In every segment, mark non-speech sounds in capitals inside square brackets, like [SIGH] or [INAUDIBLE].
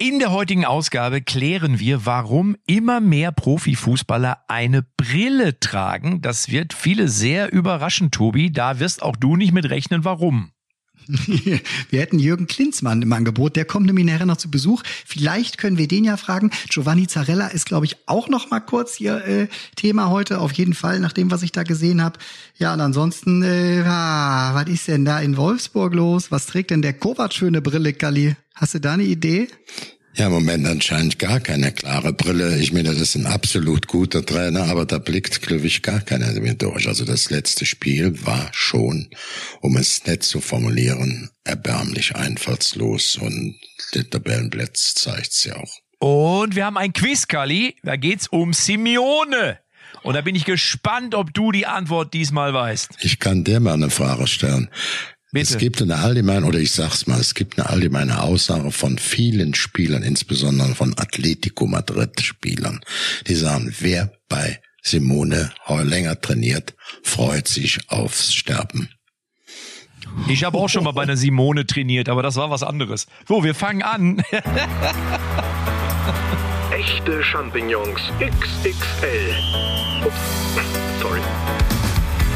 In der heutigen Ausgabe klären wir, warum immer mehr Profifußballer eine Brille tragen. Das wird viele sehr überraschen, Tobi. Da wirst auch du nicht mit rechnen, warum. [LAUGHS] Wir hätten Jürgen Klinsmann im Angebot, der kommt nämlich nachher noch zu Besuch. Vielleicht können wir den ja fragen. Giovanni Zarella ist, glaube ich, auch noch mal kurz hier äh, Thema heute, auf jeden Fall, nach dem, was ich da gesehen habe. Ja, und ansonsten, äh, was ist denn da in Wolfsburg los? Was trägt denn der Kovac eine Brille, Galli? Hast du da eine Idee? Ja, im Moment anscheinend gar keine klare Brille. Ich meine, das ist ein absolut guter Trainer, aber da blickt, glaube ich, gar keiner mehr durch. Also das letzte Spiel war schon, um es nett zu formulieren, erbärmlich einfallslos und der Tabellenplatz zeigt's ja auch. Und wir haben ein Quiz, Kali. Da geht's um Simeone. Und da bin ich gespannt, ob du die Antwort diesmal weißt. Ich kann dir mal eine Frage stellen. Bitte. Es gibt eine allgemeine, oder ich sag's mal, es gibt eine allgemeine Aussage von vielen Spielern, insbesondere von Atletico Madrid Spielern, die sagen, wer bei Simone länger trainiert, freut sich aufs Sterben. Ich habe auch schon mal bei einer Simone trainiert, aber das war was anderes. So, wir fangen an. Echte Champignons XXL. Ups, sorry.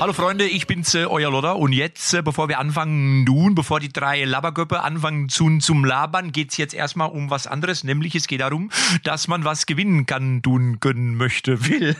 Hallo Freunde, ich bin's, äh, euer Lodder. Und jetzt, äh, bevor wir anfangen, nun, bevor die drei Labergöppe anfangen zu, zum Labern, geht's jetzt erstmal um was anderes. Nämlich, es geht darum, dass man was gewinnen kann, tun, gönnen möchte, will.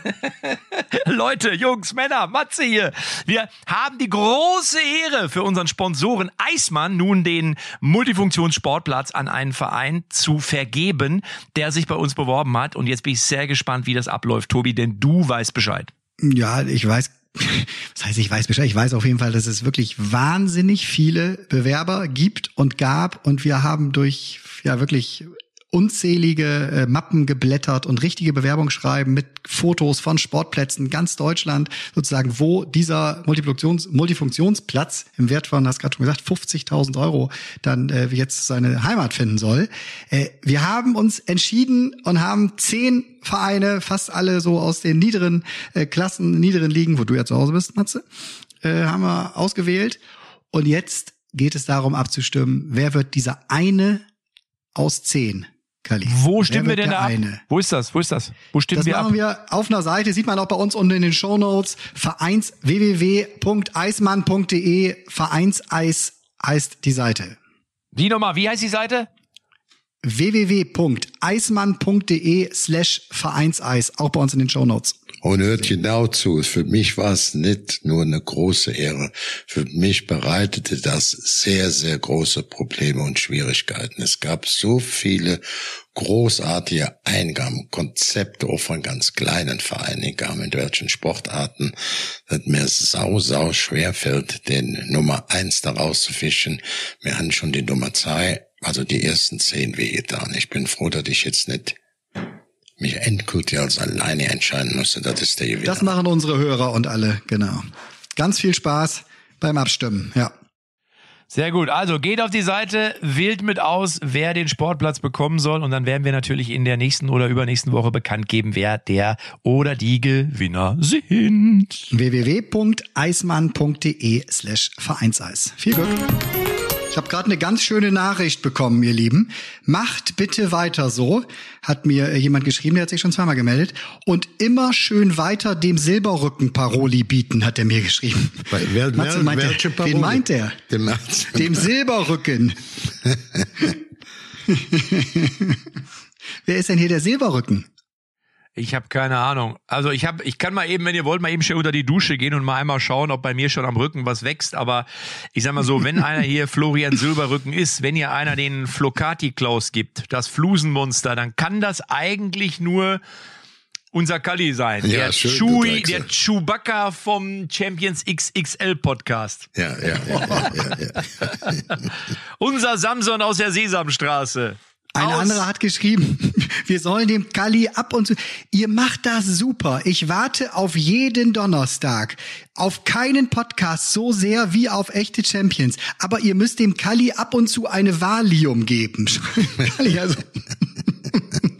[LAUGHS] Leute, Jungs, Männer, Matze hier. Wir haben die große Ehre für unseren Sponsoren Eismann nun den Multifunktionssportplatz an einen Verein zu vergeben, der sich bei uns beworben hat. Und jetzt bin ich sehr gespannt, wie das abläuft, Tobi, denn du weißt Bescheid. Ja, ich weiß [LAUGHS] das heißt, ich weiß Bescheid. Ich weiß auf jeden Fall, dass es wirklich wahnsinnig viele Bewerber gibt und gab und wir haben durch ja wirklich unzählige äh, Mappen geblättert und richtige Bewerbungsschreiben mit Fotos von Sportplätzen ganz Deutschland sozusagen, wo dieser Multifunktions Multifunktionsplatz im Wert von, hast gerade schon gesagt, 50.000 Euro dann äh, jetzt seine Heimat finden soll. Äh, wir haben uns entschieden und haben zehn Vereine, fast alle so aus den niederen äh, Klassen, niederen Ligen, wo du ja zu Hause bist, Matze, äh, haben wir ausgewählt. Und jetzt geht es darum abzustimmen, wer wird dieser eine aus zehn Kali. Wo stimmen wir denn da ab? Eine? Wo ist das? Wo ist das? Wo stimmen das wir machen wir auf einer Seite, sieht man auch bei uns unten in den Show Notes. Vereins www.eismann.de Vereinseis heißt die Seite. Wie nochmal? Wie heißt die Seite? www.eismann.de slash Vereinseis, auch bei uns in den Show Notes. Und hört genau zu, für mich war es nicht nur eine große Ehre. Für mich bereitete das sehr, sehr große Probleme und Schwierigkeiten. Es gab so viele großartige Eingaben, Konzepte auch von ganz kleinen Vereinen, egal in welchen Sportarten, dass mir sau, sau schwer fällt, den Nummer eins daraus zu fischen. Wir haben schon die Nummer zwei, also die ersten zehn wehgetan. Ich bin froh, dass ich jetzt nicht mich endgültig als alleine entscheiden musste. Das ist der Gewinner. Das machen unsere Hörer und alle, genau. Ganz viel Spaß beim Abstimmen, ja. Sehr gut. Also geht auf die Seite, wählt mit aus, wer den Sportplatz bekommen soll. Und dann werden wir natürlich in der nächsten oder übernächsten Woche bekannt geben, wer der oder die Gewinner sind. www.eismann.de slash Vereinseis. Viel Glück. Ich habe gerade eine ganz schöne Nachricht bekommen, ihr Lieben. Macht bitte weiter so, hat mir äh, jemand geschrieben, der hat sich schon zweimal gemeldet. Und immer schön weiter dem Silberrücken Paroli bieten, hat er mir geschrieben. Wer, Matze, meint welche Paroli? Wen meint er? Dem, dem Silberrücken. [LAUGHS] Wer ist denn hier der Silberrücken? Ich habe keine Ahnung. Also ich habe, ich kann mal eben, wenn ihr wollt, mal eben schnell unter die Dusche gehen und mal einmal schauen, ob bei mir schon am Rücken was wächst. Aber ich sag mal so, wenn einer hier [LAUGHS] Florian Silberrücken ist, wenn ihr einer den Flocati Klaus gibt, das Flusenmonster, dann kann das eigentlich nur unser Kali sein. Ja, der schön, Chewie, der Chewbacca vom Champions XXL Podcast. Ja, ja, ja, ja, ja, ja. [LAUGHS] unser Samson aus der Sesamstraße. Ein Aus. anderer hat geschrieben, [LAUGHS] wir sollen dem Kali ab und zu. Ihr macht das super. Ich warte auf jeden Donnerstag. Auf keinen Podcast so sehr wie auf echte Champions. Aber ihr müsst dem Kali ab und zu eine Valium geben. [LAUGHS] Kali, also, [LAUGHS]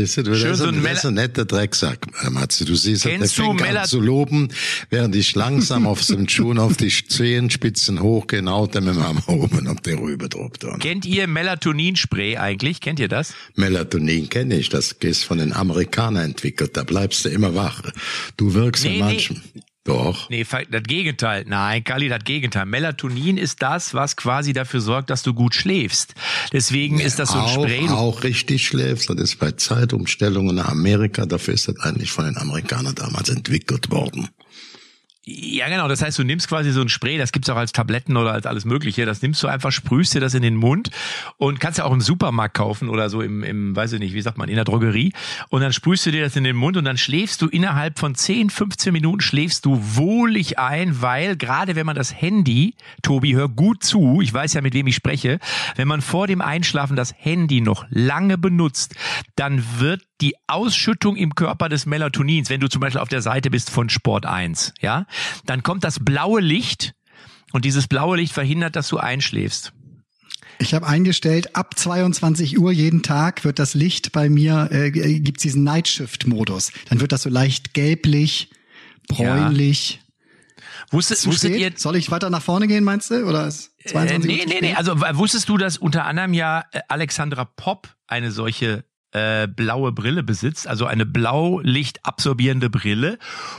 Siehst du, du Schön das so ist ein ein netter Drecksack, äh, Matze. Du siehst, der Kennst du fängt an zu loben, während ich langsam auf dem Schuhen auf die Zehenspitzen hochgehe, haut er mit Arm oben auf der Rübe drauf. Kennt ihr Melatoninspray eigentlich? Kennt ihr das? Melatonin kenne ich, das ist von den Amerikanern entwickelt, da bleibst du immer wach. Du wirkst Nee, in manchen. Doch. Nee, das Gegenteil. Nein, Kali, das Gegenteil. Melatonin ist das, was quasi dafür sorgt, dass du gut schläfst. Deswegen ist das so ein auch, Spray. Du- auch richtig schläfst. Das ist bei Zeitumstellungen nach Amerika. Dafür ist das eigentlich von den Amerikanern damals entwickelt worden. Ja, genau. Das heißt, du nimmst quasi so ein Spray, das gibt's auch als Tabletten oder als alles Mögliche. Das nimmst du einfach, sprühst dir das in den Mund und kannst ja auch im Supermarkt kaufen oder so im, im, weiß ich nicht, wie sagt man, in der Drogerie. Und dann sprühst du dir das in den Mund und dann schläfst du innerhalb von 10, 15 Minuten schläfst du wohlig ein, weil gerade wenn man das Handy, Tobi, hör gut zu, ich weiß ja, mit wem ich spreche, wenn man vor dem Einschlafen das Handy noch lange benutzt, dann wird die Ausschüttung im Körper des Melatonins, wenn du zum Beispiel auf der Seite bist von Sport 1, ja, dann kommt das blaue Licht und dieses blaue Licht verhindert, dass du einschläfst. ich habe eingestellt, ab 22 Uhr jeden Tag wird das Licht bei mir, äh, gibt's diesen Night Shift Modus. Dann wird das so leicht gelblich, bräunlich. Wusstet, Zu wusstet spät? ihr, Soll ich weiter nach vorne gehen, meinst du? Oder ist äh, 22 nee, Uhr zu nee, nee, spät? also wusstest du, dass unter anderem ja äh, Alexandra Popp eine solche äh, blaue Brille besitzt, also eine blaulichtabsorbierende Brille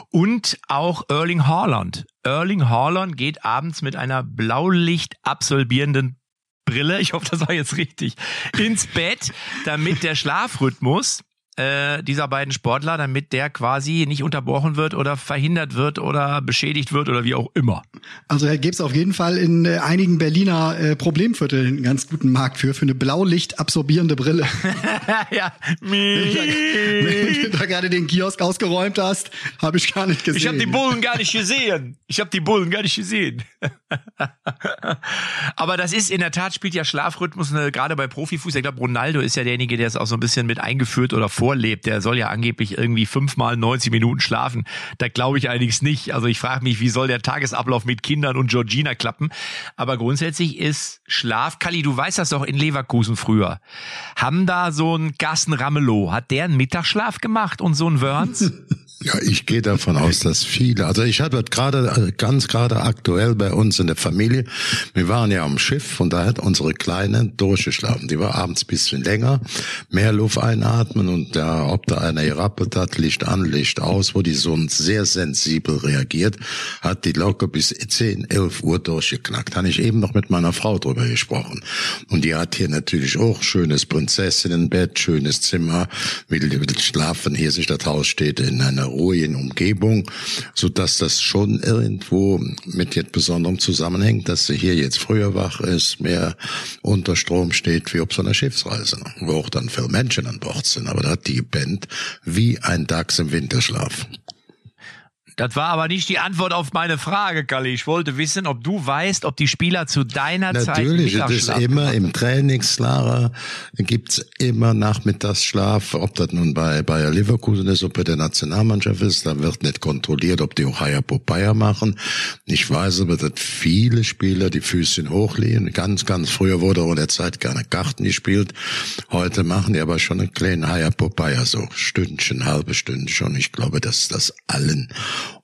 und auch Erling Haaland. Erling Haaland geht abends mit einer blaulichtabsorbierenden Brille, ich hoffe, das war jetzt richtig, ins Bett, damit der Schlafrhythmus äh, dieser beiden Sportler, damit der quasi nicht unterbrochen wird oder verhindert wird oder beschädigt wird oder wie auch immer. Also da gibt's auf jeden Fall in äh, einigen Berliner äh, Problemvierteln einen ganz guten Markt für, für eine blaulichtabsorbierende Brille. [LAUGHS] ja, Wenn du da gerade den Kiosk ausgeräumt hast, habe ich gar nicht gesehen. Ich habe die Bullen gar nicht gesehen. Ich habe die Bullen gar nicht gesehen. Aber das ist in der Tat spielt ja Schlafrhythmus eine, gerade bei Profifuß. Ich glaube, Ronaldo ist ja derjenige, der es auch so ein bisschen mit eingeführt oder vorlebt. Der soll ja angeblich irgendwie fünfmal 90 Minuten schlafen. Da glaube ich allerdings nicht. Also ich frage mich, wie soll der Tagesablauf mit Kindern und Georgina klappen? Aber grundsätzlich ist Schlaf. Kali, du weißt das doch in Leverkusen früher. Haben da so ein Carsten Ramelow, hat der einen Mittagsschlaf gemacht und so ein Wörns? [LAUGHS] Ja, ich gehe davon aus, dass viele, also ich hatte gerade äh, ganz gerade aktuell bei uns in der Familie, wir waren ja am Schiff und da hat unsere Kleine durchgeschlafen. Die war abends bisschen länger, mehr Luft einatmen und da, ob da einer gerappelt hat, Licht an, Licht aus, wo die so sehr sensibel reagiert, hat die locker bis 10, 11 Uhr durchgeknackt. Habe ich eben noch mit meiner Frau drüber gesprochen. Und die hat hier natürlich auch schönes Prinzessinnenbett, schönes Zimmer, will, will schlafen, hier sich das Haus steht in einer ruhigen Umgebung, so dass das schon irgendwo mit jetzt besonderem zusammenhängt, dass sie hier jetzt früher wach ist, mehr unter Strom steht wie auf so einer Schiffsreise, wo auch dann viele Menschen an Bord sind. Aber da hat die gepennt wie ein Dachs im Winterschlaf. Das war aber nicht die Antwort auf meine Frage, Kalli. Ich wollte wissen, ob du weißt, ob die Spieler zu deiner Zeit Natürlich, es ist immer im Trainingslager gibt's immer Nachmittagsschlaf, ob das nun bei Bayer Leverkusen ist, ob bei der Nationalmannschaft ist, da wird nicht kontrolliert, ob die auch Haya Popeye machen. Ich weiß aber, dass viele Spieler die Füßchen hochlegen. Ganz, ganz früher wurde auch in der Zeit gerne Karten gespielt. Heute machen die aber schon einen kleinen Haya Popeye, so Stündchen, halbe Stunde schon. Ich glaube, dass das allen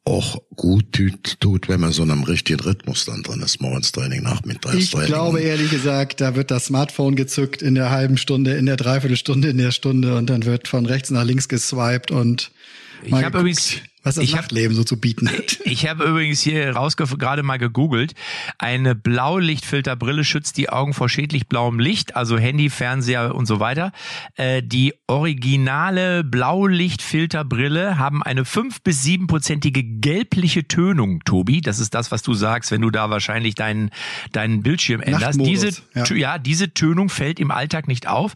auch gut tut, tut, wenn man so in einem richtigen Rhythmus dann drin ist, morgens Training, Ich Nachmittagstraining. glaube ehrlich gesagt, da wird das Smartphone gezückt in der halben Stunde, in der Dreiviertelstunde, in der Stunde und dann wird von rechts nach links geswiped und Ich mal hab geguckt, übrigens- was das ich hab- Nachtleben so zu bieten hat. [LAUGHS] Ich habe übrigens hier rausgef- gerade mal gegoogelt. Eine Blaulichtfilterbrille schützt die Augen vor schädlich blauem Licht, also Handy, Fernseher und so weiter. Äh, die originale Blaulichtfilterbrille haben eine fünf bis siebenprozentige gelbliche Tönung, Tobi. Das ist das, was du sagst, wenn du da wahrscheinlich deinen, deinen Bildschirm änderst. Diese, ja. Ja, diese Tönung fällt im Alltag nicht auf.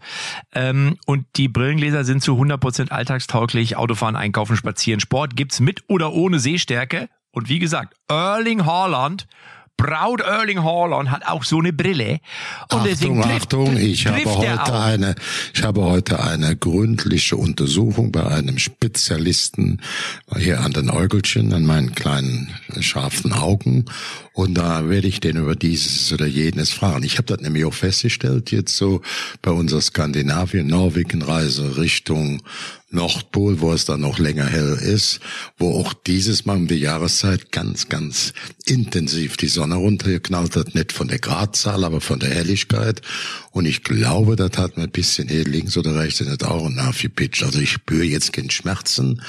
Ähm, und die Brillengläser sind zu 100% alltagstauglich. Autofahren, Einkaufen, Spazieren, Sport gibt's mit oder ohne Sehstärke. Und wie gesagt, Erling Haaland Braut Erling Haaland hat auch so eine Brille. Und Achtung, trifft, Achtung, ich habe heute eine, ich habe heute eine gründliche Untersuchung bei einem Spezialisten hier an den Äugelchen, an meinen kleinen scharfen Augen. Und da werde ich den über dieses oder jenes fragen. Ich habe das nämlich auch festgestellt, jetzt so bei unserer Skandinavien-Norwegen-Reise Richtung Nordpol, wo es dann noch länger hell ist, wo auch dieses Mal um die Jahreszeit ganz, ganz intensiv die Sonne runtergeknallt hat, nicht von der Gradzahl, aber von der Helligkeit. Und ich glaube, das hat mir ein bisschen hier links oder rechts nicht auch nachgepitcht. Also ich spüre jetzt keine Schmerzen,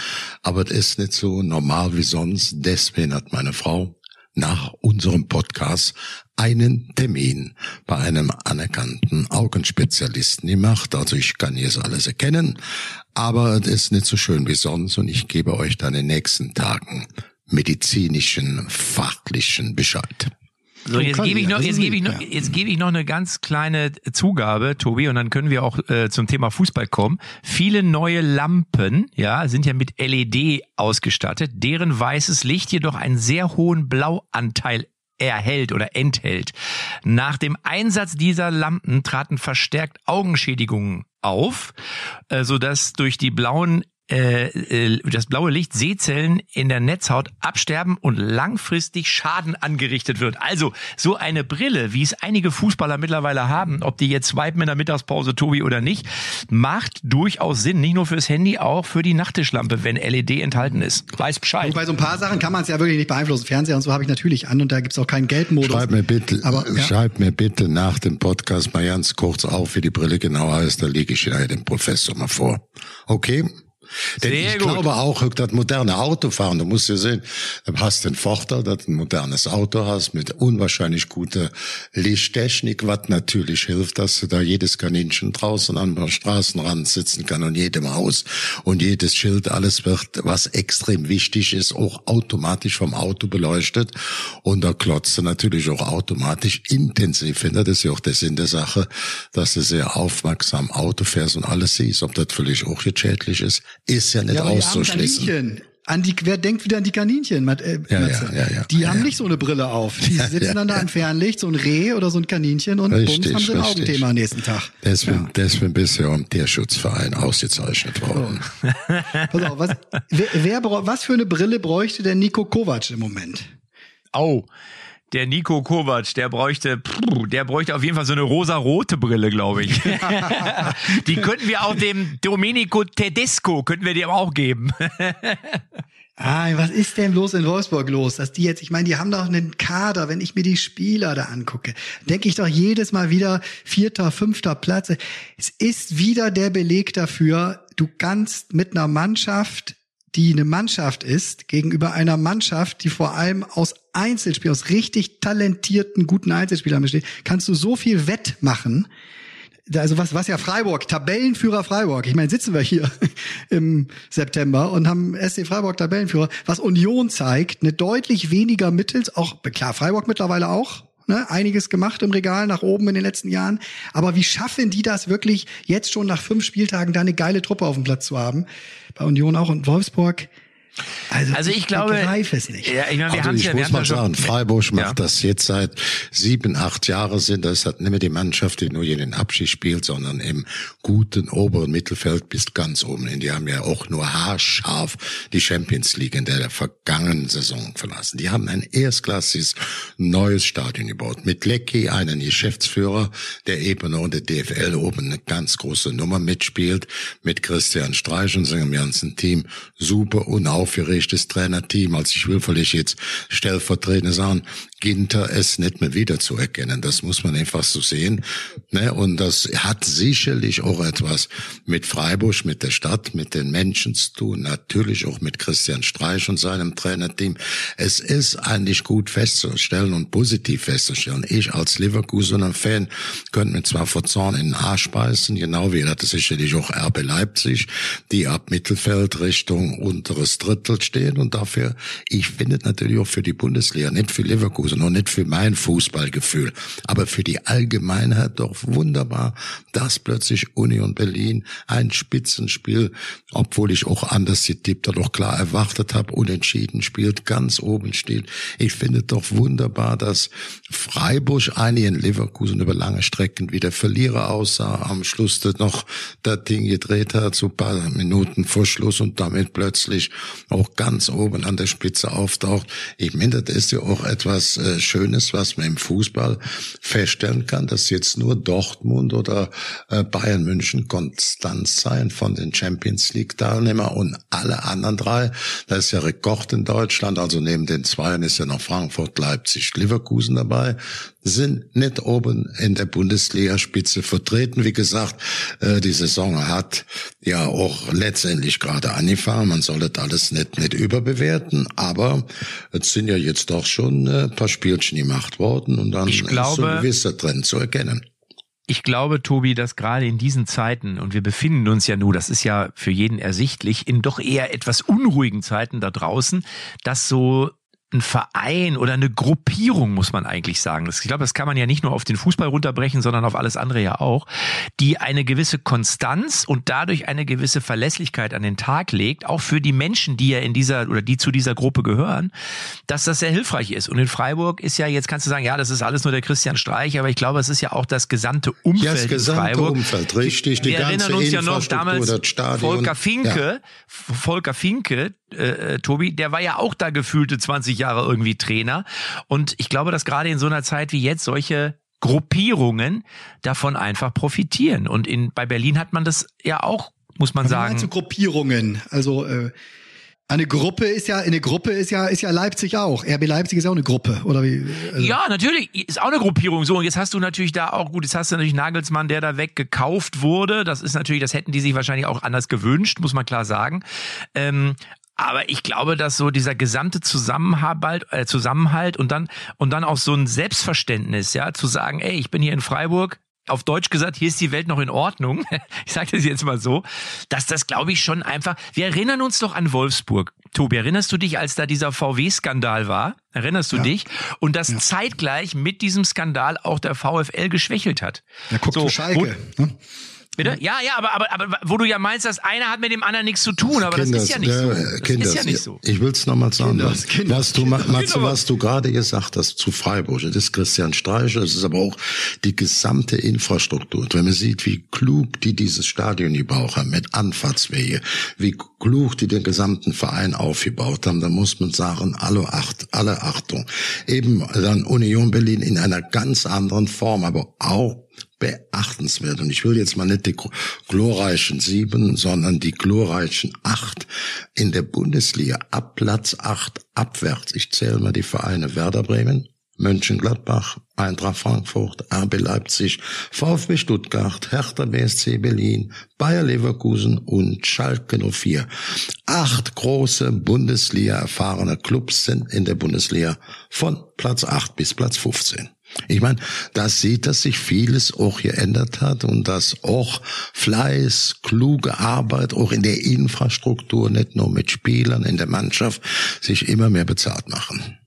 aber es ist nicht so normal wie sonst. Deswegen hat meine Frau nach unserem Podcast einen Termin bei einem anerkannten Augenspezialisten gemacht. Also ich kann jetzt alles erkennen, aber es ist nicht so schön wie sonst und ich gebe euch dann in den nächsten Tagen medizinischen, fachlichen Bescheid. So, jetzt gebe ich noch, jetzt gebe ich noch, jetzt gebe ich noch eine ganz kleine Zugabe, Tobi, und dann können wir auch äh, zum Thema Fußball kommen. Viele neue Lampen, ja, sind ja mit LED ausgestattet, deren weißes Licht jedoch einen sehr hohen Blauanteil erhält oder enthält. Nach dem Einsatz dieser Lampen traten verstärkt Augenschädigungen auf, äh, so dass durch die blauen äh, äh, das blaue Licht Sehzellen in der Netzhaut absterben und langfristig Schaden angerichtet wird. Also so eine Brille, wie es einige Fußballer mittlerweile haben, ob die jetzt swipen in der Mittagspause, Tobi, oder nicht, macht durchaus Sinn. Nicht nur fürs Handy, auch für die Nachttischlampe, wenn LED enthalten ist. Weiß Bescheid. Und bei so ein paar Sachen kann man es ja wirklich nicht beeinflussen. Fernseher und so habe ich natürlich an und da gibt's auch keinen Geldmodus. Schreib mir bitte, Aber, ja. schreib mir bitte nach dem Podcast mal ganz kurz auf, wie die Brille genau heißt. Da lege ich dir den Professor mal vor. Okay? Denn Sehr ich gut. glaube auch, das moderne Autofahren, du musst ja sehen, du hast den Vorteil, dass du ein modernes Auto hast mit unwahrscheinlich guter Lichttechnik, was natürlich hilft, dass du da jedes Kaninchen draußen am Straßenrand sitzen kann und jedem Haus und jedes Schild, alles wird, was extrem wichtig ist, auch automatisch vom Auto beleuchtet und da klotzt du natürlich auch automatisch intensiv hin. Das ist ja auch der Sinn der Sache, dass du sehr aufmerksam Auto fährst und alles siehst, ob das völlig auch jetzt schädlich ist ist ja nicht ja, auszuschließen. An die, wer denkt wieder an die Kaninchen? Äh, ja, ja, ja, ja, die haben nicht so eine Brille auf. Die [LAUGHS] sitzen dann da im Fernlicht, so ein Reh oder so ein Kaninchen und richtig, bums haben sie ein richtig. Augenthema am nächsten Tag. Deswegen, deswegen bist du ja im Tierschutzverein ausgezeichnet worden. So. Pass auf, was, wer, wer, was für eine Brille bräuchte der Nico Kovac im Moment? Au. Oh der Nico Kovac, der bräuchte, der bräuchte auf jeden Fall so eine rosa-rote Brille, glaube ich. [LAUGHS] die könnten wir auch dem Domenico Tedesco, könnten wir dem auch geben. [LAUGHS] Ah, was ist denn bloß in Wolfsburg los, dass die jetzt, ich meine, die haben doch einen Kader, wenn ich mir die Spieler da angucke, denke ich doch jedes Mal wieder vierter, fünfter Platz. Es ist wieder der Beleg dafür, du kannst mit einer Mannschaft die eine Mannschaft ist, gegenüber einer Mannschaft, die vor allem aus Einzelspielern, aus richtig talentierten, guten Einzelspielern besteht, kannst du so viel wettmachen. Also was, was ja Freiburg, Tabellenführer Freiburg. Ich meine, sitzen wir hier [LAUGHS] im September und haben SC Freiburg Tabellenführer, was Union zeigt, eine deutlich weniger Mittels, auch klar Freiburg mittlerweile auch, ne, einiges gemacht im Regal nach oben in den letzten Jahren. Aber wie schaffen die das wirklich, jetzt schon nach fünf Spieltagen da eine geile Truppe auf dem Platz zu haben? Bei Union auch und Wolfsburg also, also ich, ich glaube, es nicht. Ja, ich, meine, wir also ich ja, muss mal sagen, Freiburg macht ja. das jetzt seit sieben, acht Jahren sind. Das hat nicht mehr die Mannschaft, die nur hier den Abschied spielt, sondern im guten oberen Mittelfeld bis ganz oben. Und die haben ja auch nur haarscharf die Champions League in der vergangenen Saison verlassen. Die haben ein erstklassiges neues Stadion gebaut. Mit Leckie, einen Geschäftsführer, der eben noch in der DFL oben eine ganz große Nummer mitspielt. Mit Christian Streich und seinem ganzen Team. Super und auch aufgeregtes Trainerteam. Also ich will vielleicht jetzt stellvertretend sagen, Ginter es nicht mehr wiederzuerkennen. Das muss man einfach so sehen. Ne? Und das hat sicherlich auch etwas mit Freiburg, mit der Stadt, mit den Menschen zu tun. Natürlich auch mit Christian Streich und seinem Trainerteam. Es ist eigentlich gut festzustellen und positiv festzustellen. Ich als Leverkusener Fan könnte mir zwar vor Zorn in den Arsch beißen, genau wie das sicherlich auch RB Leipzig, die ab Mittelfeld Richtung unteres Drittel stehen und dafür, ich finde natürlich auch für die Bundesliga, nicht für Leverkusen, Leverkusen und nicht für mein Fußballgefühl, aber für die Allgemeinheit doch wunderbar, dass plötzlich Union Berlin ein Spitzenspiel, obwohl ich auch anders getippt habe, doch klar erwartet habe, unentschieden spielt, ganz oben steht. Ich finde doch wunderbar, dass Freiburg einigen Leverkusen über lange Strecken wieder Verlierer aussah, am Schluss noch das Ding gedreht hat, so paar Minuten vor Schluss und damit plötzlich auch ganz oben an der Spitze auftaucht. Ich meine, das ist ja auch etwas äh, Schönes, was man im Fußball feststellen kann, dass jetzt nur Dortmund oder äh, Bayern München konstant sein von den Champions League Teilnehmer und alle anderen drei. Da ist ja Rekord in Deutschland, also neben den Zweien ist ja noch Frankfurt, Leipzig, Leverkusen dabei sind nicht oben in der Bundesligaspitze vertreten. Wie gesagt, äh, die Saison hat ja auch letztendlich gerade angefangen. Man soll das alles nicht, nicht überbewerten, aber es sind ja jetzt doch schon ein äh, paar Spielchen gemacht worden und dann ich glaube, ist so ein gewisser Trend zu erkennen. Ich glaube, Tobi, dass gerade in diesen Zeiten, und wir befinden uns ja nur, das ist ja für jeden ersichtlich, in doch eher etwas unruhigen Zeiten da draußen, dass so ein Verein oder eine Gruppierung, muss man eigentlich sagen. Ich glaube, das kann man ja nicht nur auf den Fußball runterbrechen, sondern auf alles andere ja auch, die eine gewisse Konstanz und dadurch eine gewisse Verlässlichkeit an den Tag legt, auch für die Menschen, die ja in dieser oder die zu dieser Gruppe gehören, dass das sehr hilfreich ist. Und in Freiburg ist ja, jetzt kannst du sagen, ja, das ist alles nur der Christian Streich, aber ich glaube, es ist ja auch das gesamte Umfeld ja, das gesamte in Freiburg. Umfeld, richtig. Die Wir erinnern uns ja noch damals Volker Finke, ja. Volker Finke, äh, äh, Tobi, der war ja auch da gefühlte 20 Jahre irgendwie Trainer. Und ich glaube, dass gerade in so einer Zeit wie jetzt solche Gruppierungen davon einfach profitieren. Und in, bei Berlin hat man das ja auch, muss man Aber sagen. Zu Gruppierungen. Also äh, eine Gruppe ist ja, eine Gruppe ist ja, ist ja Leipzig auch. RB Leipzig ist auch eine Gruppe, oder wie? Also ja, natürlich, ist auch eine Gruppierung. So, und jetzt hast du natürlich da auch, gut, jetzt hast du natürlich Nagelsmann, der da weggekauft wurde. Das ist natürlich, das hätten die sich wahrscheinlich auch anders gewünscht, muss man klar sagen. Ähm, aber ich glaube, dass so dieser gesamte Zusammenhalt, äh, Zusammenhalt und dann und dann auch so ein Selbstverständnis, ja, zu sagen, ey, ich bin hier in Freiburg, auf Deutsch gesagt, hier ist die Welt noch in Ordnung. [LAUGHS] Ich sage das jetzt mal so, dass das, glaube ich, schon einfach. Wir erinnern uns doch an Wolfsburg. Tobi, erinnerst du dich, als da dieser VW-Skandal war? Erinnerst du ja. dich? Und dass ja. zeitgleich mit diesem Skandal auch der VfL geschwächelt hat. Ja, guck so, Schalke. Wo, ne? Bitte? Ja, ja, aber, aber, aber wo du ja meinst, dass einer hat mit dem anderen nichts zu tun, aber Kinders, das ist ja nicht so. Das Kinders, ist ja nicht so. Ich will es nochmal sagen, Kinders, Kinders, was du, Matze, was du gerade gesagt hast zu Freiburg, das ist Christian Streicher, das ist aber auch die gesamte Infrastruktur. Und wenn man sieht, wie klug die dieses Stadion gebaut haben, mit Anfahrtswege, wie klug die den gesamten Verein aufgebaut haben, dann muss man sagen, alle, Acht, alle Achtung. Eben dann Union Berlin in einer ganz anderen Form, aber auch beachtenswert. Und ich will jetzt mal nicht die glorreichen sieben, sondern die glorreichen acht in der Bundesliga ab Platz acht abwärts. Ich zähle mal die Vereine Werder Bremen, Mönchengladbach, Eintracht Frankfurt, RB Leipzig, VfB Stuttgart, Hertha BSC Berlin, Bayer Leverkusen und Schalke 04. Acht große Bundesliga erfahrene Clubs sind in der Bundesliga von Platz 8 bis Platz 15. Ich meine, da sieht, dass sich vieles auch geändert hat und dass auch Fleiß, kluge Arbeit auch in der Infrastruktur, nicht nur mit Spielern in der Mannschaft, sich immer mehr bezahlt machen.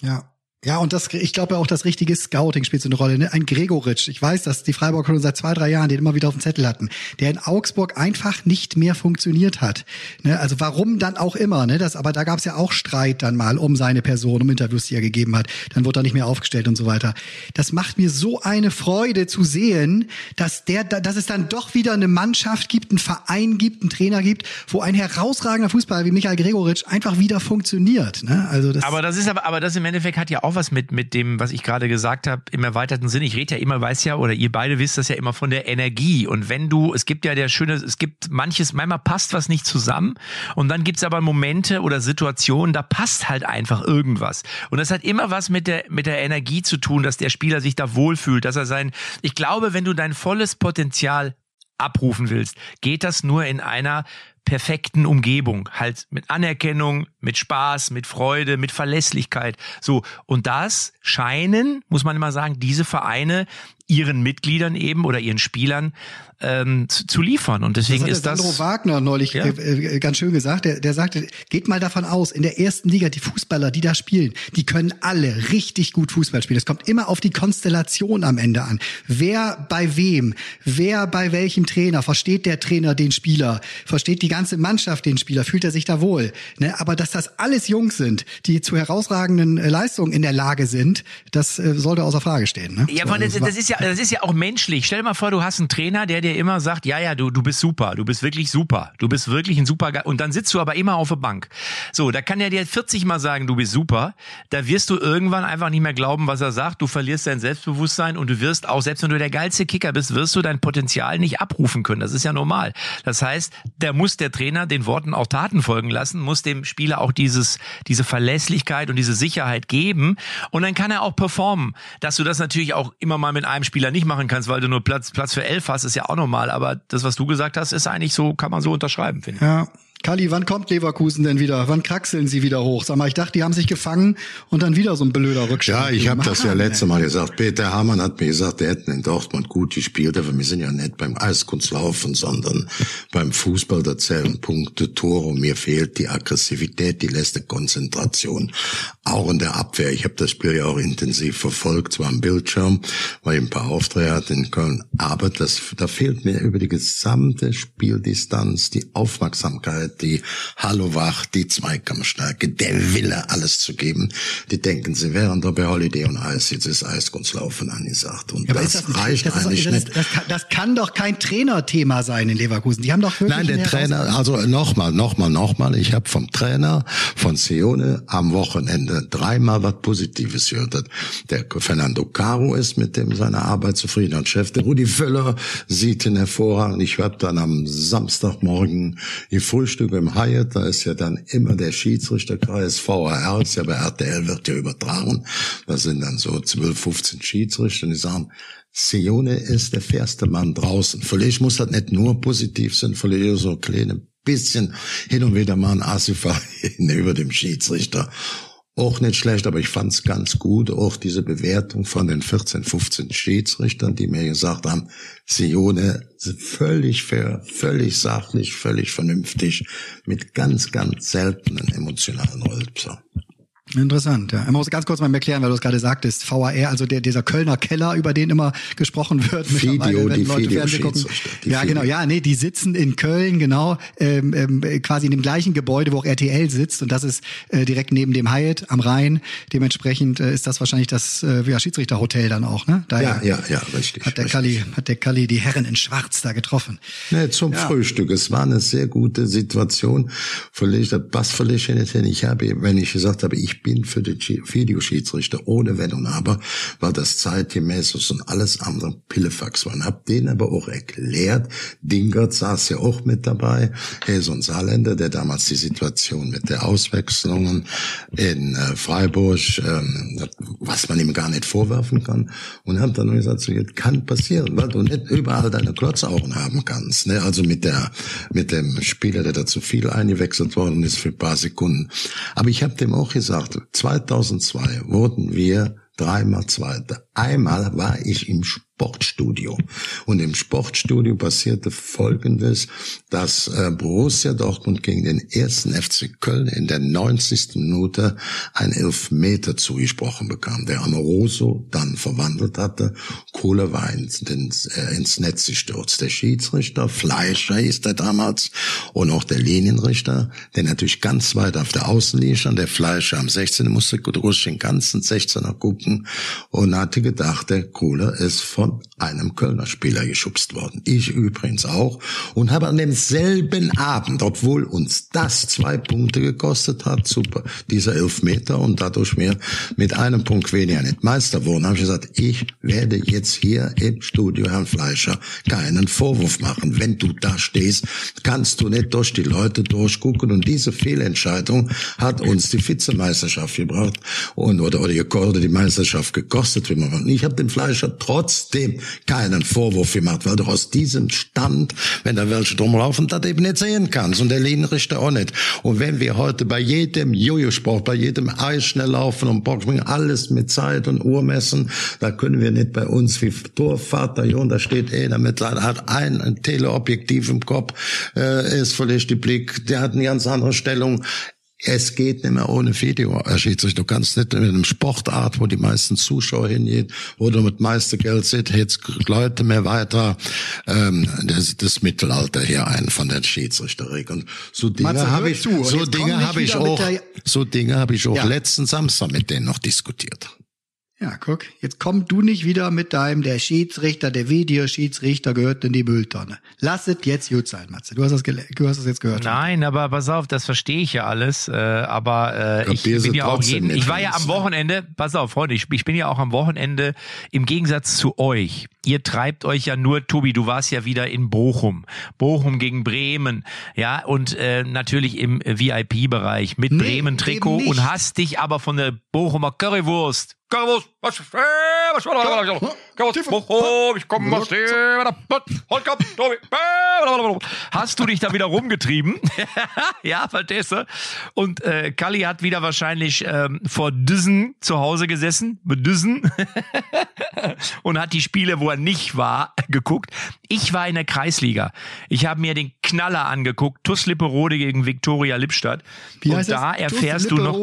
Ja, ja, und das, ich glaube auch, das richtige Scouting spielt so eine Rolle. Ne? Ein Gregoritsch, ich weiß, dass die Freiburger schon seit zwei, drei Jahren den immer wieder auf dem Zettel hatten, der in Augsburg einfach nicht mehr funktioniert hat. Ne? Also warum dann auch immer, ne? Das, aber da gab es ja auch Streit dann mal um seine Person, um Interviews, die er gegeben hat. Dann wurde er nicht mehr aufgestellt und so weiter. Das macht mir so eine Freude zu sehen, dass der, dass es dann doch wieder eine Mannschaft gibt, einen Verein gibt, einen Trainer gibt, wo ein herausragender Fußballer wie Michael Gregoritsch einfach wieder funktioniert. Ne? Also das aber das ist aber, aber das im Endeffekt hat ja auch was mit, mit dem, was ich gerade gesagt habe, im erweiterten Sinn. Ich rede ja immer, weiß ja, oder ihr beide wisst das ja immer von der Energie. Und wenn du, es gibt ja der schöne, es gibt manches, manchmal passt was nicht zusammen. Und dann gibt's aber Momente oder Situationen, da passt halt einfach irgendwas. Und das hat immer was mit der, mit der Energie zu tun, dass der Spieler sich da wohlfühlt, dass er sein, ich glaube, wenn du dein volles Potenzial abrufen willst, geht das nur in einer perfekten Umgebung, halt mit Anerkennung, mit Spaß, mit Freude, mit Verlässlichkeit. So. Und das scheinen, muss man immer sagen, diese Vereine ihren Mitgliedern eben oder ihren Spielern ähm, zu, zu liefern. Und deswegen das ist das. Sandro Wagner neulich Ja. äh, äh, ganz schön gesagt. Der, der sagte, geht mal davon aus, in der ersten Liga, die Fußballer, die da spielen, die können alle richtig gut Fußball spielen. Es kommt immer auf die Konstellation am Ende an. Wer bei wem, wer bei welchem Trainer, versteht der Trainer den Spieler, versteht die ganze Mannschaft den Spieler, fühlt er sich da wohl. Ne? Aber dass das alles Jungs sind, die zu herausragenden äh, Leistungen in der Lage sind, das äh, sollte außer Frage stehen. Ne? Ja, aber das, das ist ja, das ist ja auch menschlich. Stell dir mal vor, du hast einen Trainer, der dir immer sagt, ja, ja, du, du bist super, du bist wirklich super, du bist wirklich ein super, und dann sitzt du aber immer auf der Bank. So, da kann er dir 40 mal sagen, du bist super. Da wirst du irgendwann einfach nicht mehr glauben, was er sagt. Du verlierst dein Selbstbewusstsein und du wirst auch, selbst wenn du der geilste Kicker bist, wirst du dein Potenzial nicht abrufen können. Das ist ja normal. Das heißt, der muss der Trainer den Worten auch Taten folgen lassen, muss dem Spieler auch dieses, diese Verlässlichkeit und diese Sicherheit geben. Und dann kann er auch performen. Dass du das natürlich auch immer mal mit einem Spieler nicht machen kannst, weil du nur Platz, Platz für elf hast, ist ja auch normal. Aber das, was du gesagt hast, ist eigentlich so, kann man so unterschreiben, finde ich. Ja. Kali, wann kommt Leverkusen denn wieder? Wann kraxeln sie wieder hoch? Sag mal, ich dachte, die haben sich gefangen und dann wieder so ein blöder Rückstand. Ja, ich habe das ja letzte. Mal gesagt. Peter Hamann hat mir gesagt, der hätten in Dortmund gut gespielt, aber wir sind ja nicht beim Eiskunstlaufen, sondern beim Fußball. Da zählen Punkte, Tore. Und mir fehlt die Aggressivität, die letzte Konzentration. Auch in der Abwehr. Ich habe das Spiel ja auch intensiv verfolgt, zwar am Bildschirm, weil ich ein paar Aufträge hatte in Köln. Aber das, da fehlt mir über die gesamte Spieldistanz die Aufmerksamkeit, die Hallo wach, die Zweikampfstärke, der Wille, alles zu geben. Die denken, sie wären da bei Holiday und Eis. Jetzt ist Eiskunstlaufen angesagt. Und Ja, das, ist das, reicht das ist, eigentlich das, nicht. Das, kann, das kann doch kein Trainerthema sein in Leverkusen. Die haben doch wirklich Nein, der Trainer, also nochmal, nochmal, nochmal. Ich habe vom Trainer von Sione am Wochenende dreimal was Positives gehört. Der Fernando Caro ist mit dem seiner Arbeit zufrieden als Chef. Der Rudi Völler sieht ihn hervorragend. Ich habe dann am Samstagmorgen die Frühstücke im Hyatt. Da ist ja dann immer der Schiedsrichterkreis VAR. Ist ja bei RTL wird ja übertragen. Da sind dann so 12, 15 Schiedsrichter, die sagen, Sione ist der fairste Mann draußen. Vielleicht muss das nicht nur positiv sein, vielleicht so ein kleines bisschen hin und wieder mal ein Asifa [LAUGHS] über dem Schiedsrichter. Auch nicht schlecht, aber ich fand's ganz gut, auch diese Bewertung von den 14, 15 Schiedsrichtern, die mir gesagt haben, Sione völlig fair, völlig sachlich, völlig vernünftig, mit ganz, ganz seltenen emotionalen Rülpser. Interessant, ja. Ich muss ganz kurz mal erklären, weil du es gerade sagtest, VAR, also der, dieser Kölner Keller, über den immer gesprochen wird. Video, die Leute Fernsehen gucken. Die Ja, genau, Video. ja, nee, die sitzen in Köln, genau, ähm, ähm, quasi in dem gleichen Gebäude, wo auch RTL sitzt und das ist äh, direkt neben dem Hyatt am Rhein. Dementsprechend äh, ist das wahrscheinlich das äh, ja, Schiedsrichterhotel dann auch, ne? Daher Ja, ja, ja, richtig. hat der richtig. Kalli, hat der Kalli die Herren in Schwarz da getroffen. Nee, zum Frühstück. Es war eine sehr gute Situation. Vielleicht, das passt nicht hin. Ich habe, wenn ich gesagt habe, ich bin für den Schi- Videoschiedsrichter ohne Wenn und Aber, weil das zeitgemäß und alles andere Pillefax war. Und hab denen aber auch erklärt, Dingert saß ja auch mit dabei, er ist ein Saarländer, der damals die Situation mit der Auswechslungen in äh, Freiburg, ähm, was man ihm gar nicht vorwerfen kann, und hab dann gesagt, so, jetzt kann passieren, weil du nicht überall deine Klotzaugen haben kannst. Ne? Also mit der mit dem Spieler, der da zu viel eingewechselt worden ist für ein paar Sekunden. Aber ich habe dem auch gesagt, 2002 wurden wir dreimal Zweiter. Einmal war ich im Sportstudio. Und im Sportstudio passierte Folgendes, dass äh, Borussia Dortmund gegen den ersten FC Köln in der 90. Minute ein Elfmeter zugesprochen bekam, der Amoroso dann verwandelt hatte. Kohle war ins, äh, ins Netz gestürzt. Der Schiedsrichter, Fleischer hieß der damals, und auch der Linienrichter, der natürlich ganz weit auf der Außenlinie stand, der Fleischer am 16. musste durch den ganzen 16er gucken und hatte gedacht, der Kohle ist von einem Kölner Spieler geschubst worden. Ich übrigens auch und habe an demselben Abend, obwohl uns das zwei Punkte gekostet hat, super, dieser Elfmeter und dadurch mir mit einem Punkt weniger nicht Meister wurden, habe ich gesagt, ich werde jetzt hier im Studio Herrn Fleischer keinen Vorwurf machen. Wenn du da stehst, kannst du nicht durch die Leute durchgucken und diese Fehlentscheidung hat uns die Vizemeisterschaft gebracht und oder oder, oder die Meisterschaft gekostet, wie man. Ich habe den Fleischer trotzdem dem keinen Vorwurf gemacht, weil du aus diesem Stand, wenn da welche drumlaufen, das eben nicht sehen kannst und der Linienrichter auch nicht. Und wenn wir heute bei jedem Jojo-Sport, bei jedem Eisschnelllaufen und Boxspringen alles mit Zeit und Uhr messen, da können wir nicht bei uns wie Torvater, Jon, da steht einer mit, hat ein, ein Teleobjektiv im Kopf, äh, ist völlig die Blick, der hat eine ganz andere Stellung. Es geht nicht mehr ohne Video, Herr Schiedsrichter. Du kannst nicht mit einem Sportart, wo die meisten Zuschauer hingehen, wo du mit meiste Geld sitzt, jetzt Leute mehr weiter, ähm, das, das Mittelalter hier ein von der Schiedsrichterin. Und so Dinge habe ich, zu. so Dinge habe ich auch, so Dinge habe ich auch ja. letzten Samstag mit denen noch diskutiert. Ja, guck, jetzt komm du nicht wieder mit deinem, der Schiedsrichter, der Videoschiedsrichter gehört in die Mülltonne. Lass es jetzt gut sein, Matze. Du hast das, du hast das jetzt gehört. Nein, aber pass auf, das verstehe ich ja alles. Äh, aber äh, ich, bin ja auch jeden, ich war ja am Wochenende, pass auf, Freunde, ich, ich bin ja auch am Wochenende im Gegensatz zu euch. Ihr treibt euch ja nur, Tobi, du warst ja wieder in Bochum. Bochum gegen Bremen, ja, und äh, natürlich im VIP-Bereich mit nee, Bremen-Trikot und hast dich aber von der Bochumer Currywurst Currywurst, was, was, Currywurst, Bochum, ich komme aus dem, Hast du dich da wieder rumgetrieben? [LAUGHS] ja, verstehst du? Und äh, Kalli hat wieder wahrscheinlich ähm, vor Düssen zu Hause gesessen, mit Düssen, [LAUGHS] und hat die Spiele, wo er nicht war, [LAUGHS] geguckt. Ich war in der Kreisliga. Ich habe mir den Knaller angeguckt, TuS Lipperode gegen Viktoria Lippstadt. Wie und da das? erfährst du noch...